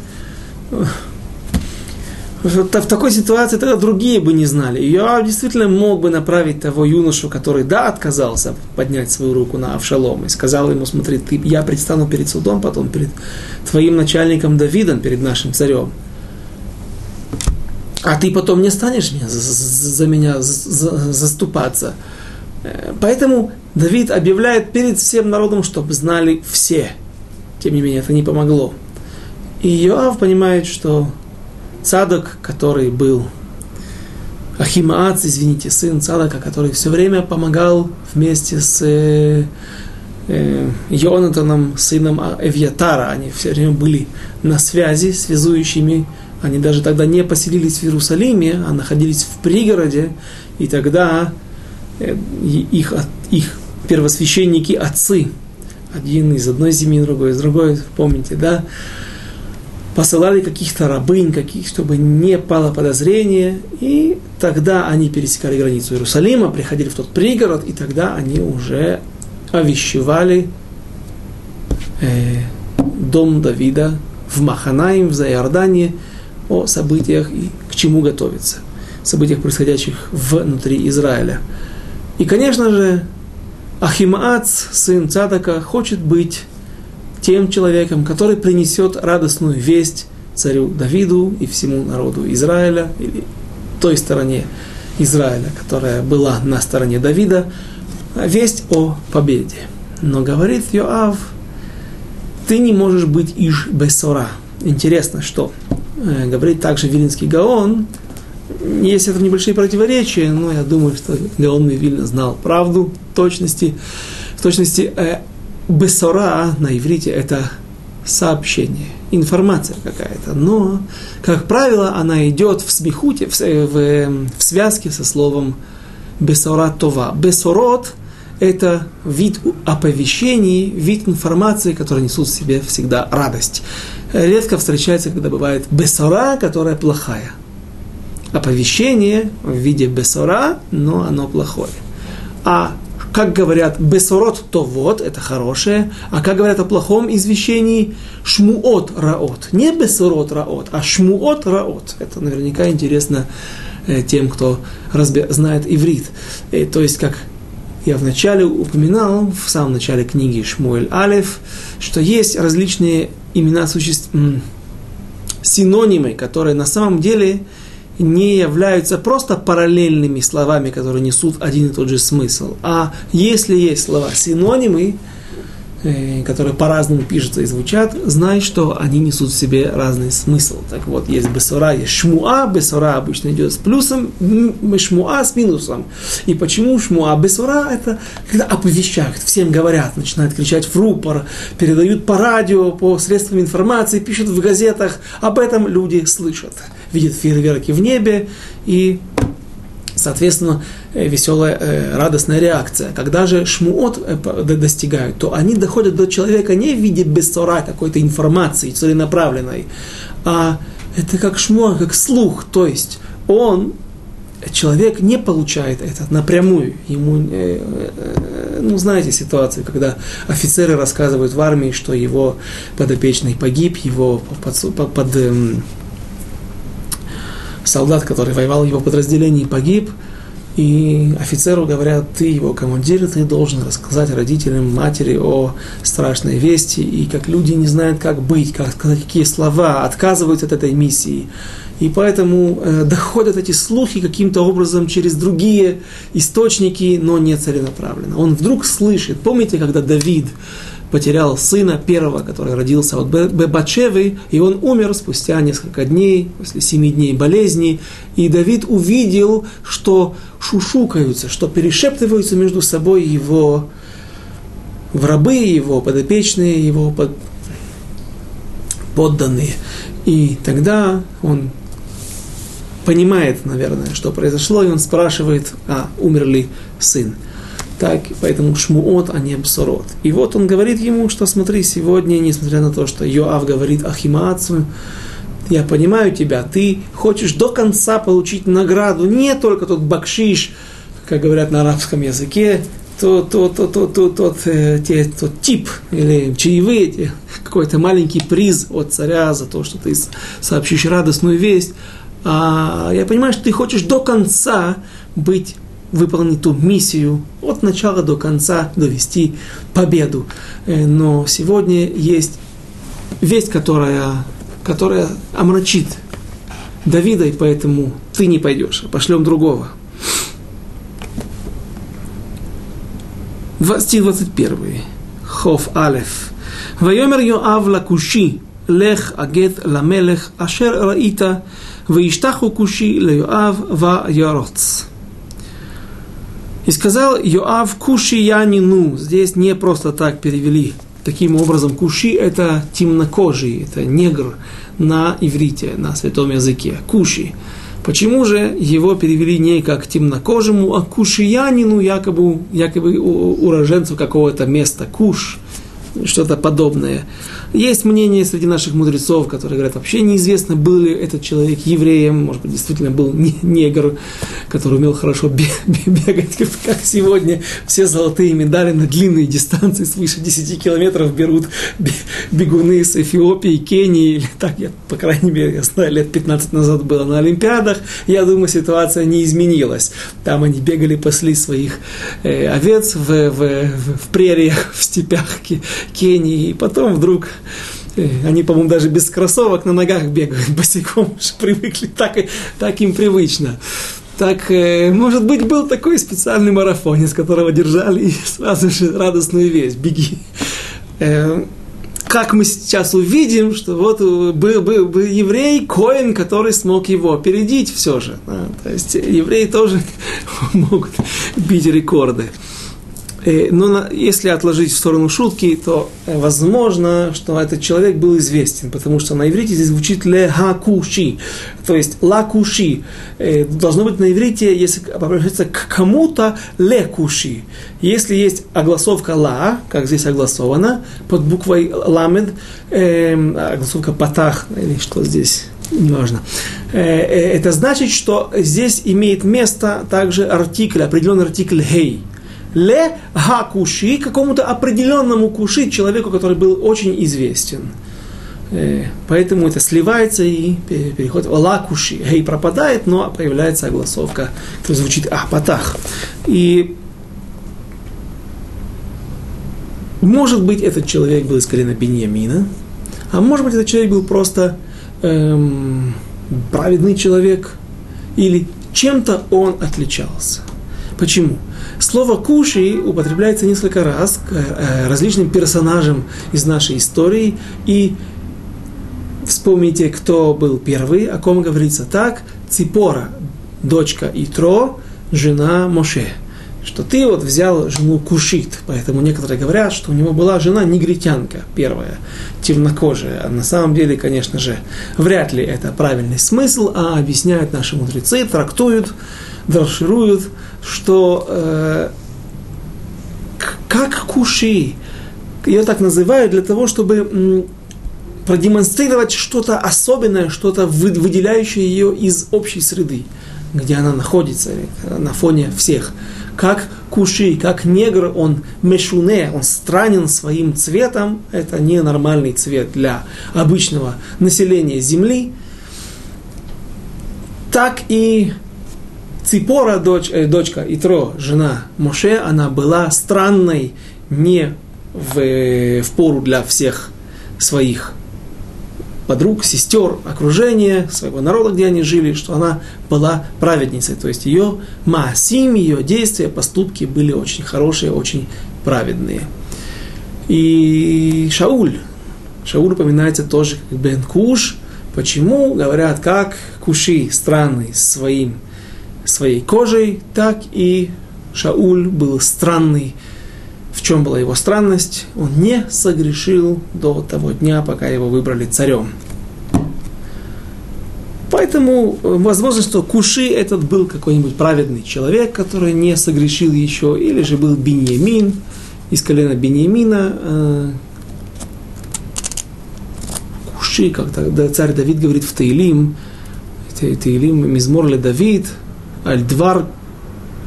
в такой ситуации тогда другие бы не знали. И я действительно мог бы направить того юношу, который, да, отказался поднять свою руку на Авшалом и сказал ему, смотри, ты, я предстану перед судом, потом перед твоим начальником Давидом, перед нашим царем. А ты потом не станешь меня, за, за меня за, заступаться. Э, поэтому Давид объявляет перед всем народом, чтобы знали все. Тем не менее, это не помогло. И Иоав понимает, что Цадок, который был Ахимаац, извините, сын Цадака, который все время помогал вместе с э, э, Йонатаном, сыном Эвьятара. Они все время были на связи, связующими. Они даже тогда не поселились в Иерусалиме, а находились в пригороде. И тогда э, их, их первосвященники, отцы, один из одной семьи, другой из другой, помните, да, посылали каких-то рабынь, каких, чтобы не пало подозрение, и тогда они пересекали границу Иерусалима, приходили в тот пригород, и тогда они уже овещевали э, дом Давида в Маханаим, в Зайордане, о событиях и к чему готовиться, событиях, происходящих внутри Израиля. И, конечно же, Ахимаац, сын Цадака, хочет быть тем человеком, который принесет радостную весть царю Давиду и всему народу Израиля, или той стороне Израиля, которая была на стороне Давида, весть о победе. Но говорит Йоав, ты не можешь быть Иш Бесора. Интересно, что э, говорит также Вилинский Гаон, есть это небольшие противоречия, но я думаю, что Гаон Вильна знал правду, точности, в точности э, Бесора на иврите это сообщение, информация какая-то. Но, как правило, она идет в смехуте, в, в, в связке со словом бесора това. Бесорот – это вид оповещений, вид информации, который несут в себе всегда радость. Редко встречается, когда бывает бесора, которая плохая. Оповещение в виде бесора, но оно плохое. А как говорят бесорот, то вот, это хорошее, а как говорят о плохом извещении, шмуот раот. Не бесорот раот, а шмуот раот. Это наверняка интересно э, тем, кто разбе- знает иврит. Э, то есть, как я вначале упоминал, в самом начале книги Шмуэль Алев, что есть различные имена существ, синонимы, которые на самом деле не являются просто параллельными словами, которые несут один и тот же смысл. А если есть слова синонимы, Э, которые по-разному пишутся и звучат, знай, что они несут в себе разный смысл. Так вот, есть бесора, есть шмуа, бесора обычно идет с плюсом, шмуа с минусом. И почему шмуа? Бесора это когда оповещают, всем говорят, начинают кричать в рупор, передают по радио, по средствам информации, пишут в газетах, об этом люди слышат. Видят фейерверки в небе и соответственно, э, веселая, э, радостная реакция. Когда же шмуот э, достигают, то они доходят до человека не в виде бессора какой-то информации целенаправленной, а это как шмуа, как слух, то есть он, человек не получает это напрямую. Ему, ну, знаете ситуацию, когда офицеры рассказывают в армии, что его подопечный погиб, его под, под, под эм, солдат, который воевал в его подразделении, погиб, и офицеру говорят, ты его командир, ты должен рассказать родителям, матери о страшной вести, и как люди не знают, как быть, как сказать, какие слова, отказываются от этой миссии. И поэтому э, доходят эти слухи каким-то образом через другие источники, но не целенаправленно. Он вдруг слышит, помните, когда Давид потерял сына первого, который родился от Бебачевы, и он умер спустя несколько дней, после семи дней болезни. И Давид увидел, что шушукаются, что перешептываются между собой его врабы, его подопечные, его под... подданные. И тогда он понимает, наверное, что произошло, и он спрашивает, а умер ли сын так, поэтому шмуот, а не бсорот. И вот он говорит ему, что смотри, сегодня, несмотря на то, что Йоав говорит Ахимацу, я понимаю тебя, ты хочешь до конца получить награду, не только тот бакшиш, как говорят на арабском языке, тот, тот, тот, тот, тот, тот, э, те, тот тип или чаевые, какой-то маленький приз от царя за то, что ты сообщишь радостную весть. А я понимаю, что ты хочешь до конца быть выполнить ту миссию от начала до конца, довести победу. Э, но сегодня есть весть, которая, которая омрачит Давида, и поэтому ты не пойдешь, а пошлем другого. Стих 21. Хоф Алеф. ויאמר יואב לכושי, לך אגד למלך אשר ראית, וישתחו כושי ליואב וירוץ. И сказал Йоав Куши Янину. Здесь не просто так перевели. Таким образом, Куши – это темнокожий, это негр на иврите, на святом языке. Куши. Почему же его перевели не как темнокожему, а кушиянину, якобы, якобы уроженцу какого-то места, куш, что-то подобное. Есть мнение среди наших мудрецов, которые говорят, вообще неизвестно, был ли этот человек евреем, может быть, действительно был негр, который умел хорошо бегать, как сегодня. Все золотые медали на длинные дистанции свыше 10 километров берут бегуны из Эфиопии, Кении, или так, я, по крайней мере, я знаю, лет 15 назад было на Олимпиадах, я думаю, ситуация не изменилась. Там они бегали, пасли своих э, овец в, в, в прериях, в степях Кении, и потом вдруг они, по-моему, даже без кроссовок на ногах бегают босиком, привыкли, так, так им привычно. Так, э, может быть, был такой специальный марафон, из которого держали и сразу же радостную весть, беги. Э, как мы сейчас увидим, что вот был, был, был еврей, Коин, который смог его опередить все же. Да? То есть евреи тоже могут бить рекорды. Э, но если отложить в сторону шутки, то э, возможно, что этот человек был известен, потому что на иврите здесь звучит лехакуши, то есть лакуши. Э, должно быть на иврите, если обращаться к кому-то, лекуши. Если есть огласовка ла, как здесь огласовано, под буквой ламед, огласовка патах, или что здесь, неважно. Это значит, что здесь имеет место также артикль, определенный артикль хей ле хакуши, какому-то определенному куши, человеку, который был очень известен. Э, поэтому это сливается и переходит в лакуши. Гей пропадает, но появляется огласовка, которая звучит ахпатах. И может быть, этот человек был из колена Беньямина, а может быть, этот человек был просто эм, праведный человек, или чем-то он отличался. Почему? Слово «куши» употребляется несколько раз к э, различным персонажам из нашей истории. И вспомните, кто был первый, о ком говорится так. Ципора, дочка Итро, жена Моше что ты вот взял жену Кушит, поэтому некоторые говорят, что у него была жена негритянка первая, темнокожая. А на самом деле, конечно же, вряд ли это правильный смысл, а объясняют наши мудрецы, трактуют, дрошируют, что э, как Куши, ее так называют для того, чтобы продемонстрировать что-то особенное, что-то выделяющее ее из общей среды, где она находится на фоне всех. Как куши, как негр, он мешуне, он странен своим цветом, это не нормальный цвет для обычного населения Земли, так и Ципора, дочь, э, дочка Итро, жена Моше, она была странной не в, в пору для всех своих подруг, сестер, окружения, своего народа, где они жили, что она была праведницей. То есть ее маасим, ее действия, поступки были очень хорошие, очень праведные. И Шауль, Шауль упоминается тоже как Бен Куш. Почему? Говорят, как Куши странный своим, своей кожей, так и Шауль был странный в чем была его странность? Он не согрешил до того дня, пока его выбрали царем. Поэтому э, возможно, что Куши этот был какой-нибудь праведный человек, который не согрешил еще, или же был Беньямин из колена Беньямина. Э, Куши, как тогда царь Давид говорит в Таилим, Таилим, Мизмор Давид, Альдвар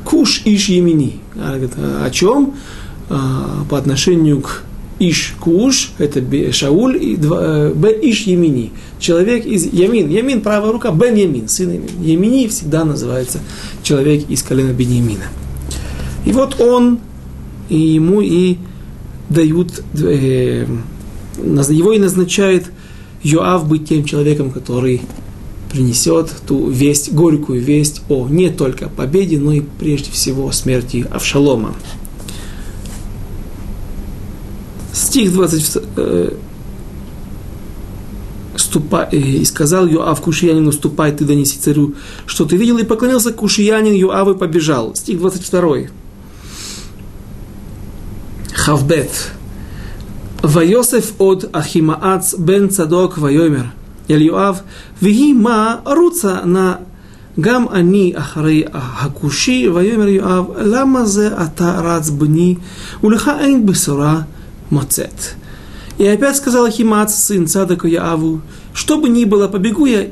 Куш Иш Емини. О чем? А, по отношению к Иш Куш, это Шауль, и э, Б Иш Емини, человек из Ямин, Ямин правая рука, Бен Ямин, сын Ямин. Емини всегда называется человек из колена Беньямина. И вот он, и ему и дают, э, его и назначает Йоав быть тем человеком, который принесет ту весть, горькую весть о не только победе, но и прежде всего смерти Авшалома. Стих 20 э, ступай, э, и сказал Йоав Кушиянину, ступай ты донеси царю, что ты видел, и поклонился Кушиянин Йоав и побежал. Стих 22. Хавбет. Вайосеф от Ахимаац бен Цадок Вайомер – Эль-Юав, «Веги руца на гам они ахрей хакуши, вайомер Юав, ламазе ата рац бни, улиха эйн бесура моцет». И опять сказал Химац сын Цадаку Яаву, «Что бы ни было, побегу я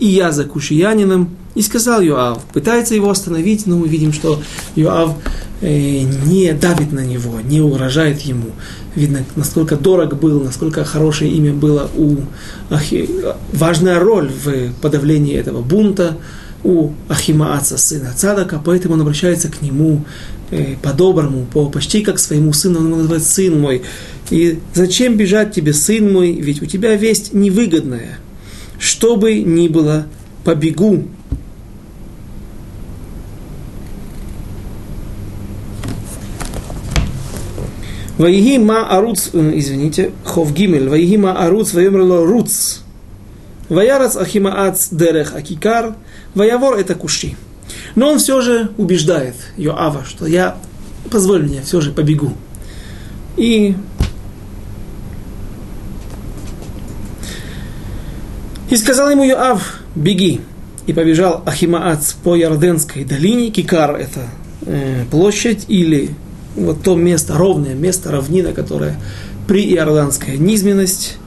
и я за кушиянином». И сказал Юав, пытается его остановить, но мы видим, что Юав э, не давит на него, не угрожает ему. Видно, насколько дорог был, насколько хорошее имя было у Ахи... важная роль в подавлении этого бунта у Ахимааца, сына Цадака, поэтому он обращается к нему Э, по-доброму, по, почти как своему сыну, он его называет сын мой. И зачем бежать тебе, сын мой, ведь у тебя весть невыгодная. Что бы ни было, побегу. Ваиги ма аруц, извините, хов гимель, ваиги ма аруц, ваемрло руц. Ваярац ахимаац дерех акикар, ваявор это куши. Но он все же убеждает Йоава, что я, позволь мне, все же побегу. И И сказал ему Йоав, беги. И побежал Ахимаац по Ярденской долине. Кикар – это э, площадь или вот то место, ровное место, равнина, которая при Иорданская низменность.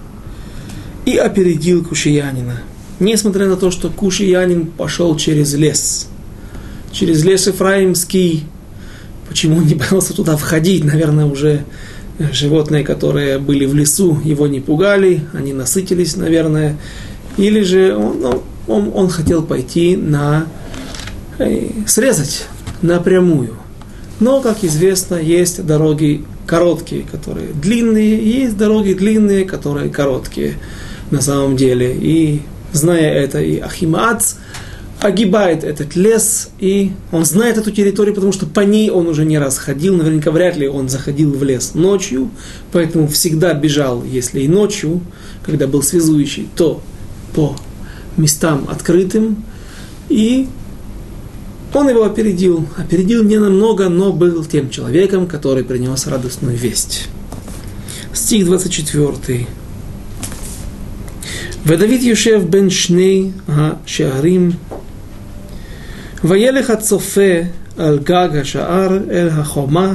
И опередил Кушиянина. Несмотря на то, что Кушиянин пошел через лес – через лес Ефраимский. Почему он не боялся туда входить? Наверное, уже животные, которые были в лесу, его не пугали, они насытились, наверное. Или же он, ну, он, он хотел пойти на э, срезать напрямую. Но, как известно, есть дороги короткие, которые длинные, и есть дороги длинные, которые короткие на самом деле. И зная это, и Ахимац огибает этот лес, и он знает эту территорию, потому что по ней он уже не раз ходил, наверняка вряд ли он заходил в лес ночью, поэтому всегда бежал, если и ночью, когда был связующий, то по местам открытым, и он его опередил. Опередил не намного, но был тем человеком, который принес радостную весть. Стих 24. ודוד יושב בין שני השערים וילך הצופה על גג השער אל החומה,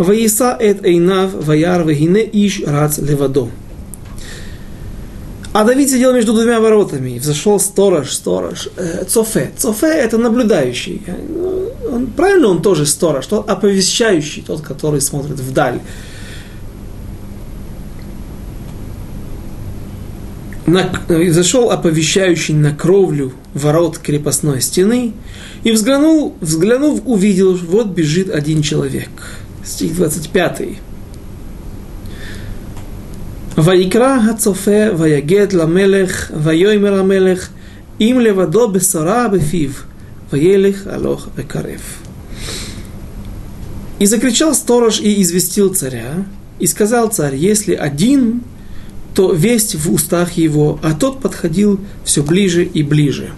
ויישא את עיניו וירא, והנה איש רץ לבדו. А Давид сидел между двумя воротами, и взошел сторож, сторож, э, Цофе. Цофе – это наблюдающий. Он, правильно, он тоже сторож, тот оповещающий, тот, который смотрит вдаль. на, зашел оповещающий на кровлю ворот крепостной стены и взглянул, взглянув, увидел, вот бежит один человек. Стих 25. ויקרא הצופה ויגד למלך ויאמר המלך אם לבדו בשרה בפיו וילך הלוך וקרב. И закричал сторож и известил царя, и сказал царь, если один то весть в устах его, а тот подходил все ближе и ближе.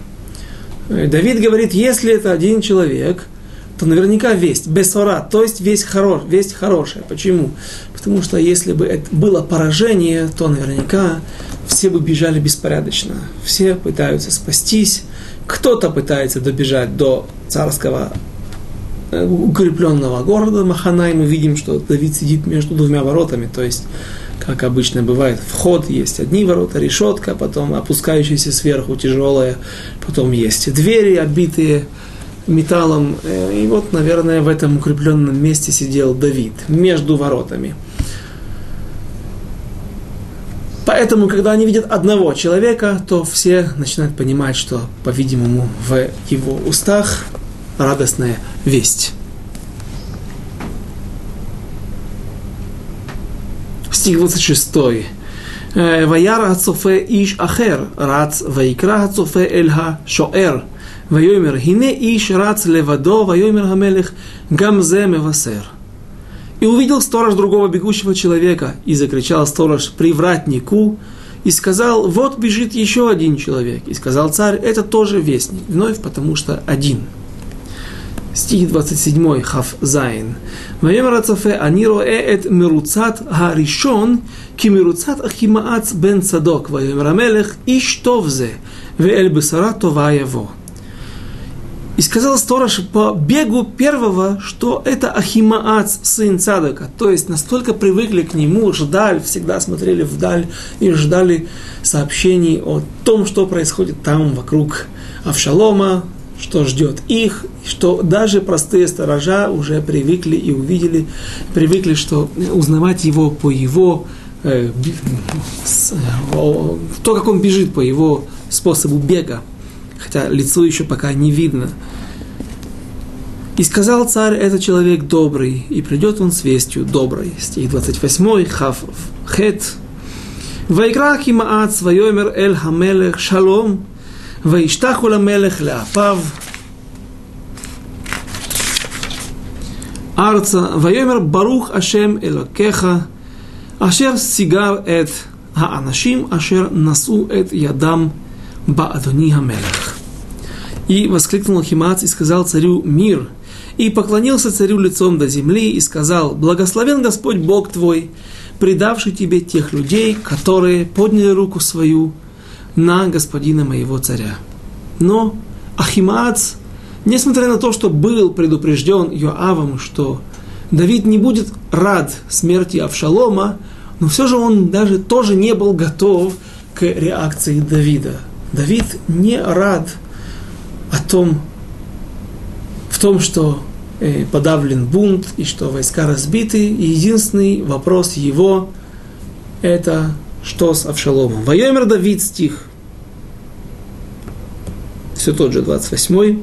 Э, Давид говорит, если это один человек, то наверняка весть, бесора, то есть весть, хорош, весть хорошая. Почему? Потому что если бы это было поражение, то наверняка все бы бежали беспорядочно. Все пытаются спастись, кто-то пытается добежать до царского э, укрепленного города Маханай. Мы видим, что Давид сидит между двумя воротами, то есть как обычно бывает, вход есть одни ворота, решетка, потом опускающаяся сверху тяжелая, потом есть двери, обитые металлом. Э, и вот, наверное, в этом укрепленном месте сидел Давид, между воротами. Поэтому, когда они видят одного человека, то все начинают понимать, что, по-видимому, в его устах радостная весть. Стих 26. «Э, וירא הצופה איש אחר, רץ ויקרא הצופה אל השוער – ויאמר הנה איש רץ לבדו ויאמר המלך גם זה מבשר. И увидел сторож другого бегущего человека, и закричал сторож привратнику, и сказал, вот бежит еще один человек. И сказал царь, это тоже вестник, вновь потому что один – стих 27, Хав Зайн. ויאמר הצופה, אני רואה את מרוצת הראשון כמרוצת אחימאץ בן צדוק. ויאמר המלך, איש טוב זה, ואל בשרה טובה יבוא. И сказал сторож по бегу первого, что это Ахимаац, сын Цадока. То есть настолько привыкли к нему, ждали, всегда смотрели вдаль и ждали сообщений о том, что происходит там вокруг Авшалома, что ждет их, что даже простые сторожа уже привыкли и увидели, привыкли, что узнавать его по его, э, то, как он бежит по его способу бега, хотя лицо еще пока не видно. И сказал царь, это человек добрый, и придет он с вестью доброй. Стих 28, Хав Хет. Вайкрах и Маац, Вайомер Эль Хамелех, Шалом, Вайштаху Ламелех, Леапав, Арца, Вайомер Барух Ашем Элокеха, Ашер Сигар Эт, Аанашим Ашер Насу Эт Ядам, Баадони Хамелех. И воскликнул Химац и сказал царю мир, и поклонился царю лицом до земли и сказал, благословен Господь Бог твой, предавший тебе тех людей, которые подняли руку свою на господина моего царя. Но Ахимац, несмотря на то, что был предупрежден Йоавом, что Давид не будет рад смерти Авшалома, но все же он даже тоже не был готов к реакции Давида. Давид не рад о том, в том, что э, подавлен бунт и что войска разбиты. И единственный вопрос его – это что с Авшаломом? Воемер Давид стих. Все тот же 28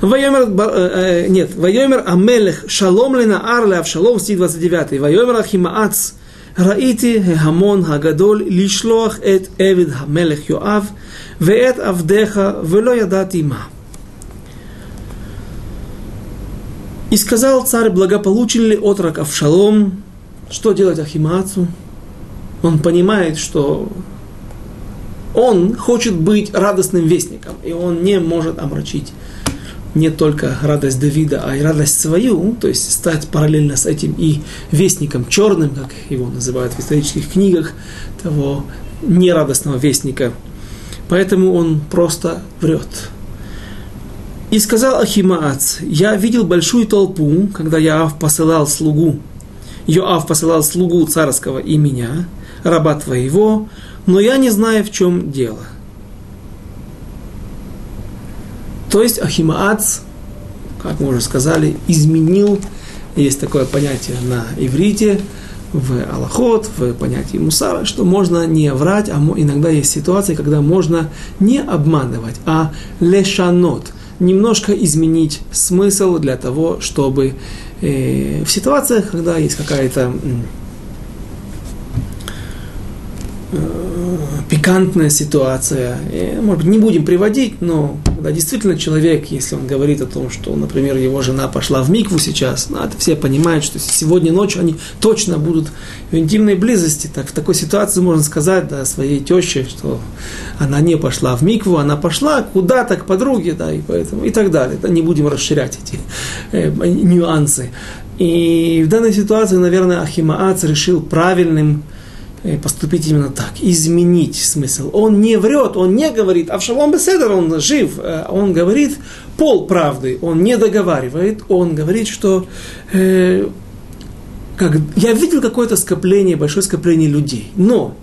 Вайомер, э, э, нет, Вайомер Амелех Шалом Ленаар Леавшалом, стих 29. Вайомер Ахимаац ראיתי ההמון הגדול לשלוח את עבד המלך יואב ואת עבדיך ולא ידעתי מה. И сказал царь, благополучен ли отрок Авшалом, что делать Ахимаацу? Он понимает, что он хочет быть радостным вестником, и он не может омрачить не только радость Давида, а и радость свою, то есть стать параллельно с этим и вестником черным, как его называют в исторических книгах, того нерадостного вестника. Поэтому он просто врет. И сказал Ахимаац, я видел большую толпу, когда Яав посылал слугу, Йоав посылал слугу царского и меня, раба твоего, но я не знаю, в чем дело. То есть Ахимаац, как мы уже сказали, изменил, есть такое понятие на иврите, в Аллахот, в понятии мусара, что можно не врать, а иногда есть ситуации, когда можно не обманывать, а лешанот, немножко изменить смысл для того, чтобы э, в ситуациях, когда есть какая-то пикантная ситуация. И, может быть, не будем приводить, но когда действительно человек, если он говорит о том, что, например, его жена пошла в микву сейчас, ну, это все понимают, что сегодня ночью они точно будут в интимной близости, так в такой ситуации можно сказать да, своей теще, что она не пошла в микву, она пошла куда-то к подруге, да, и поэтому и так далее. Да, не будем расширять эти э, нюансы. И в данной ситуации, наверное, Ахимаац решил правильным поступить именно так, изменить смысл. Он не врет, он не говорит, а в Шалом Беседер он жив, э, он говорит пол правды, он не договаривает, он говорит, что э, как, я видел какое-то скопление, большое скопление людей, но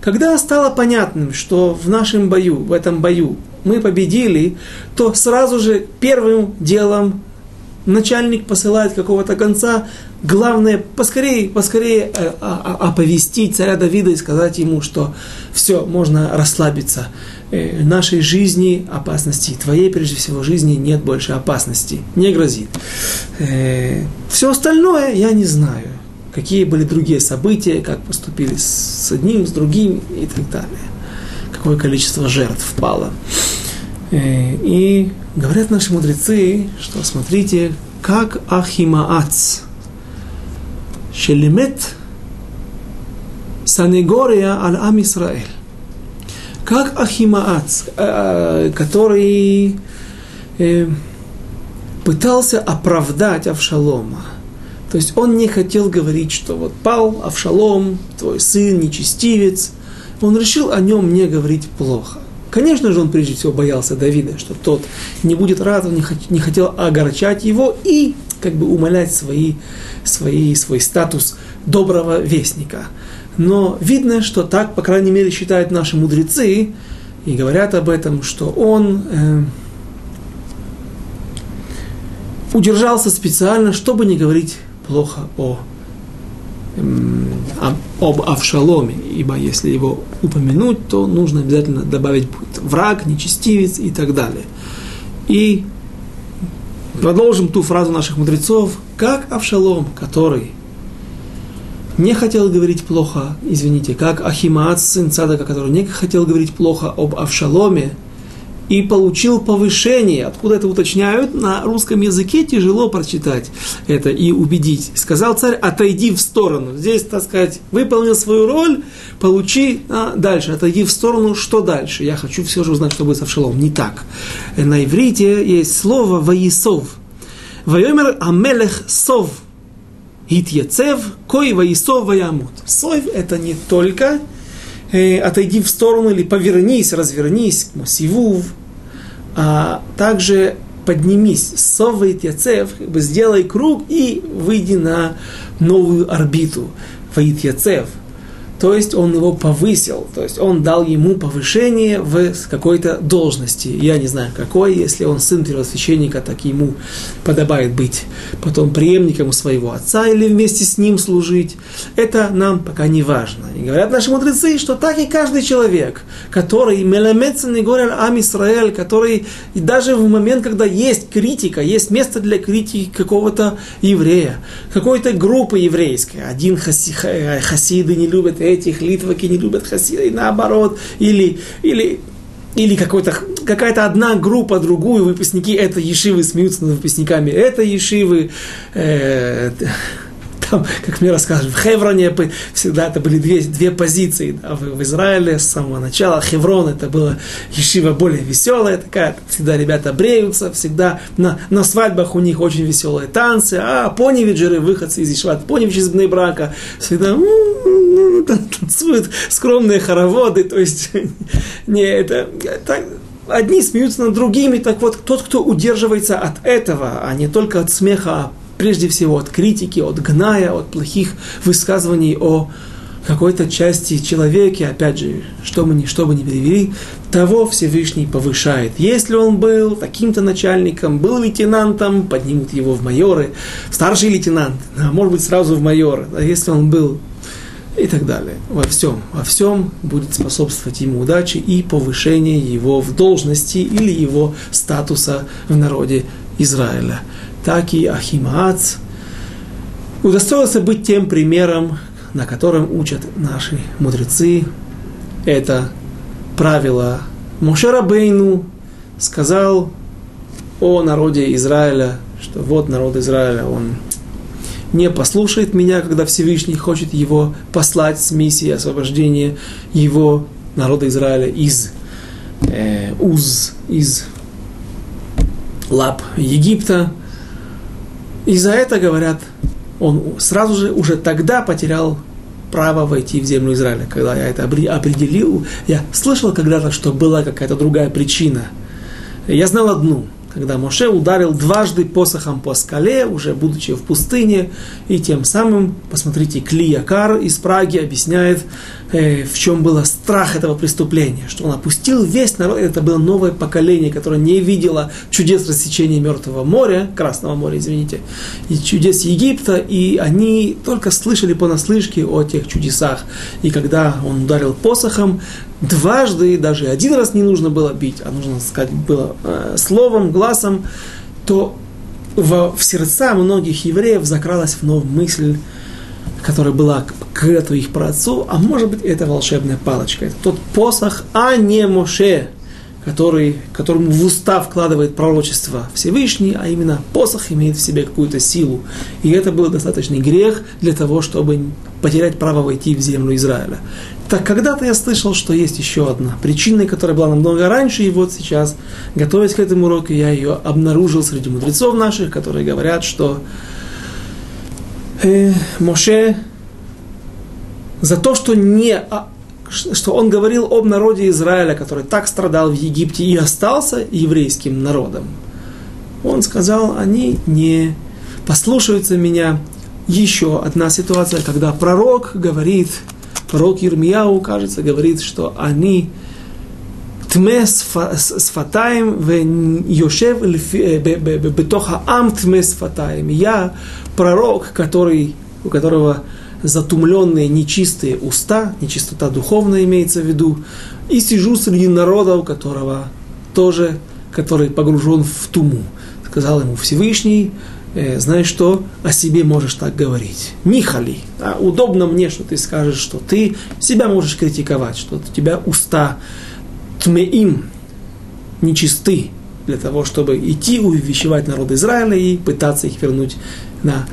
когда стало понятным, что в нашем бою, в этом бою мы победили, то сразу же первым делом начальник посылает какого-то конца, главное поскорее, поскорее э, а, а, оповестить царя Давида и сказать ему, что все, можно расслабиться. Э, нашей жизни опасности, твоей прежде всего жизни нет больше опасности, не грозит. Э, все остальное я не знаю. Какие были другие события, как поступили с одним, с другим и так далее. Какое количество жертв пало. И говорят наши мудрецы, что смотрите, как Ахимаац, Шелемет Санегория аль Ам Исраэль. Как Ахимаац, который пытался оправдать Авшалома. То есть он не хотел говорить, что вот пал Авшалом, твой сын, нечестивец. Он решил о нем не говорить плохо. Конечно же, он прежде всего боялся Давида, что тот не будет рад, он не хотел огорчать его и как бы умалять свои, свои, свой статус доброго вестника. Но видно, что так, по крайней мере, считают наши мудрецы, и говорят об этом, что он э, удержался специально, чтобы не говорить плохо о об Авшаломе, ибо если его упомянуть, то нужно обязательно добавить враг, нечестивец и так далее. И продолжим ту фразу наших мудрецов, как Авшалом, который не хотел говорить плохо, извините, как Ахимаат, сын Цадака, который не хотел говорить плохо об Авшаломе, и получил повышение. Откуда это уточняют? На русском языке тяжело прочитать это и убедить. Сказал царь, отойди в сторону. Здесь, так сказать, выполнил свою роль, получи а дальше. Отойди в сторону, что дальше? Я хочу все же узнать, что будет с Авшалом. Не так. На иврите есть слово «воесов». «Вайомер амелех сов». Итьецев, кой воесов ваямут. Сов – это не только э, отойди в сторону или повернись, развернись, сивув, а также поднимись, совает яцев, как бы сделай круг и выйди на новую орбиту. Ваит яцев – то есть он его повысил, то есть он дал ему повышение в какой-то должности. Я не знаю какой, если он сын первосвященника, так ему подобает быть потом преемником своего отца или вместе с ним служить. Это нам пока не важно. И говорят наши мудрецы, что так и каждый человек, который мелемецен и горел ам Исраэль, который даже в момент, когда есть критика, есть место для критики какого-то еврея, какой-то группы еврейской, один хаси, хасиды не любят этих, литваки не любят хасида, и наоборот, или, или, или какой-то какая-то одна группа, другую, выпускники этой ешивы смеются над выпускниками этой ешивы, э, там, как мне рассказывают, в Хевроне всегда это были две, две позиции да, в, в Израиле с самого начала. Хеврон это была ешива более веселая такая, всегда ребята бреются, всегда на, на свадьбах у них очень веселые танцы, а поневиджеры, выходцы из Ишват, поневич из брака, всегда танцуют скромные хороводы, то есть не это, это одни смеются над другими, так вот, тот, кто удерживается от этого, а не только от смеха, а прежде всего от критики, от гная, от плохих высказываний о какой-то части человека, опять же, что мы ни, что бы ни перевели, того Всевышний повышает. Если он был таким-то начальником, был лейтенантом, поднимут его в майоры, старший лейтенант, а может быть сразу в майоры. А если он был и так далее. Во всем, во всем будет способствовать ему удачи и повышение его в должности или его статуса в народе Израиля так и Ахимаац удостоился быть тем примером, на котором учат наши мудрецы. Это правило Мушарабейну сказал о народе Израиля, что вот народ Израиля, он не послушает меня, когда Всевышний хочет его послать с миссией освобождения его народа Израиля из э, уз, из лап Египта – и за это, говорят, он сразу же, уже тогда потерял право войти в землю Израиля. Когда я это определил, я слышал когда-то, что была какая-то другая причина. Я знал одну – когда Моше ударил дважды посохом по скале, уже будучи в пустыне, и тем самым, посмотрите, Клиякар из Праги объясняет, э, в чем был страх этого преступления, что он опустил весь народ, это было новое поколение, которое не видело чудес рассечения Мертвого моря, Красного моря, извините, и чудес Египта, и они только слышали понаслышке о тех чудесах. И когда он ударил посохом, дважды, даже один раз не нужно было бить, а нужно сказать было э, словом, глазом, то в, в сердца многих евреев закралась вновь мысль, которая была когда-то их праотцу, а может быть это волшебная палочка, это тот посох, а не Моше, который, которому в уста вкладывает пророчество Всевышний, а именно посох имеет в себе какую-то силу. И это был достаточный грех для того, чтобы потерять право войти в землю Израиля. Так когда-то я слышал, что есть еще одна причина, которая была намного раньше, и вот сейчас, готовясь к этому уроку, я ее обнаружил среди мудрецов наших, которые говорят, что э, Моше за то, что не что он говорил об народе Израиля, который так страдал в Египте и остался еврейским народом. Он сказал, они не послушаются меня. Еще одна ситуация, когда пророк говорит, пророк Ирмияу, кажется, говорит, что они тме сфатаем в йошев бетоха ам тме сфатаем. Я пророк, который, у которого затумленные нечистые уста, нечистота духовная имеется в виду, и сижу среди народа, у которого тоже, который погружен в туму. Сказал ему Всевышний, э, знаешь что, о себе можешь так говорить. Нихали, а удобно мне, что ты скажешь, что ты себя можешь критиковать, что у тебя уста тмеим, нечисты, для того, чтобы идти увещевать народ Израиля и пытаться их вернуть на,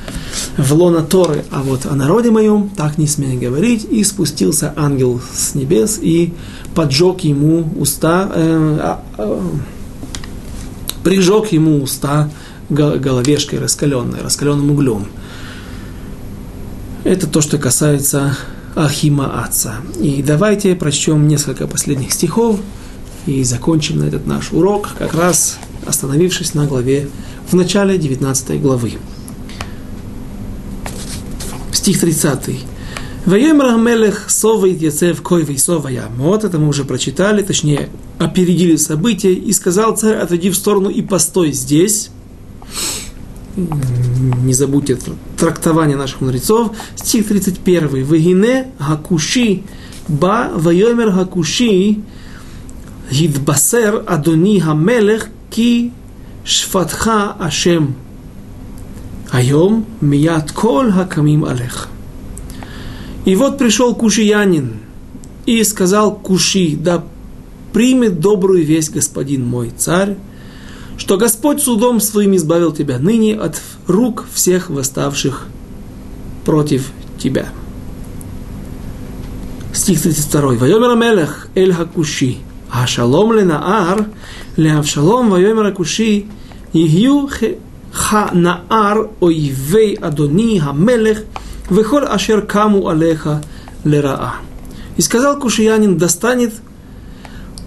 в лона Торы. А вот о народе моем так не смей говорить. И спустился ангел с небес и поджег ему уста, э, э, прижег ему уста головешкой раскаленной, раскаленным углем. Это то, что касается Ахима Отца. И давайте прочтем несколько последних стихов и закончим на этот наш урок, как раз остановившись на главе в начале 19 главы. Стих 30. Ваемр Амелех Сова Яцев Кой Вейсова Вот это мы уже прочитали, точнее, опередили события, и сказал царь, отойди в сторону и постой здесь не забудьте трактование наших мудрецов, стих 31. Вагине гакуши ба вайомер гакуши гидбасер адони хамелех ки шфатха ашем. Айом мият кол хакамим алех. И вот пришел кушиянин и сказал куши, да примет добрую весть господин мой царь, что Господь судом своим избавил тебя ныне от рук всех восставших против тебя. Стих 32. Вайомер Амелех Эль Хакуши. Ашалом ленаар, леавшалом вайомер Акуши, Игью ханаар ойвей адони хамелех, вехоль ашер каму алеха лераа. И сказал кушиянин, достанет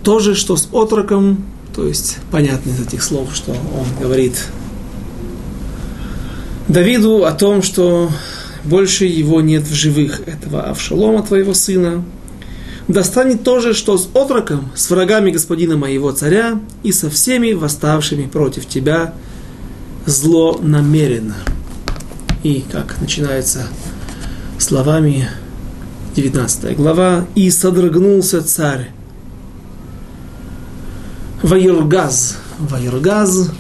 то же, что с отроком, то есть понятно из этих слов, что он говорит Давиду о том, что больше его нет в живых, этого Авшалома, твоего сына, достанет то же, что с отроком, с врагами господина моего царя и со всеми восставшими против тебя зло намеренно. И как начинается словами 19 глава, «И содрогнулся царь». Вайргаз. Вайргаз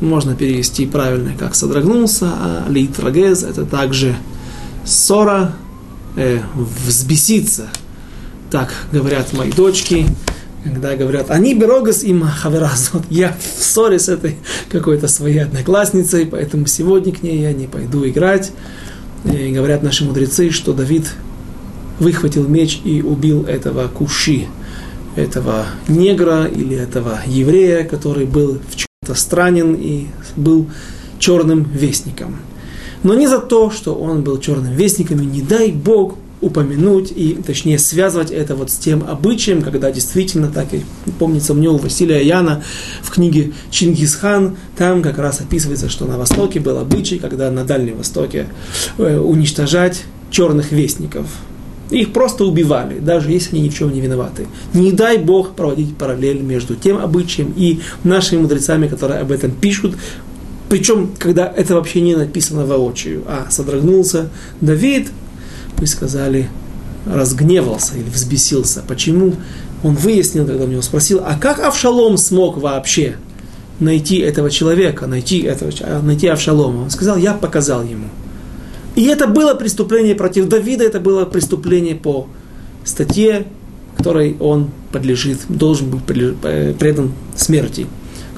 можно перевести правильно, как содрогнулся, а литрагез это также ссора, э, взбеситься. Так говорят мои дочки, когда говорят, они берогас им хавераз. Вот я в ссоре с этой какой-то своей одноклассницей, поэтому сегодня к ней я не пойду играть. И говорят наши мудрецы, что Давид выхватил меч и убил этого куши, этого негра или этого еврея, который был в чем-то странен и был черным вестником. Но не за то, что он был черным вестником, и не дай Бог упомянуть и, точнее, связывать это вот с тем обычаем, когда действительно, так и помнится мне у Василия Яна в книге Чингисхан, там как раз описывается, что на Востоке был обычай, когда на Дальнем Востоке э, уничтожать черных вестников. Их просто убивали, даже если они ни в чем не виноваты. Не дай Бог проводить параллель между тем обычаем и нашими мудрецами, которые об этом пишут, причем, когда это вообще не написано воочию, а содрогнулся Давид, мы сказали, разгневался или взбесился. Почему? Он выяснил, когда у него спросил, а как Авшалом смог вообще найти этого человека, найти, этого, найти Авшалома? Он сказал, я показал ему. И это было преступление против Давида, это было преступление по статье, которой он подлежит, должен быть э, предан смерти.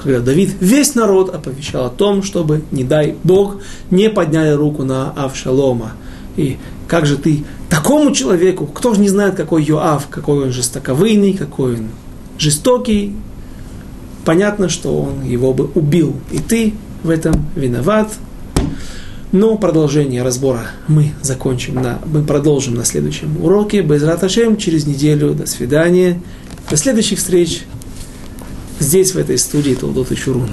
Когда Давид, весь народ оповещал о том, чтобы, не дай Бог, не подняли руку на Авшалома. И как же ты такому человеку, кто же не знает, какой Йоав, какой он жестоковыйный, какой он жестокий, понятно, что он его бы убил. И ты в этом виноват. Но продолжение разбора мы закончим на, мы продолжим на следующем уроке. Раташем через неделю. До свидания. До следующих встреч здесь, в этой студии Толдот и Чурун.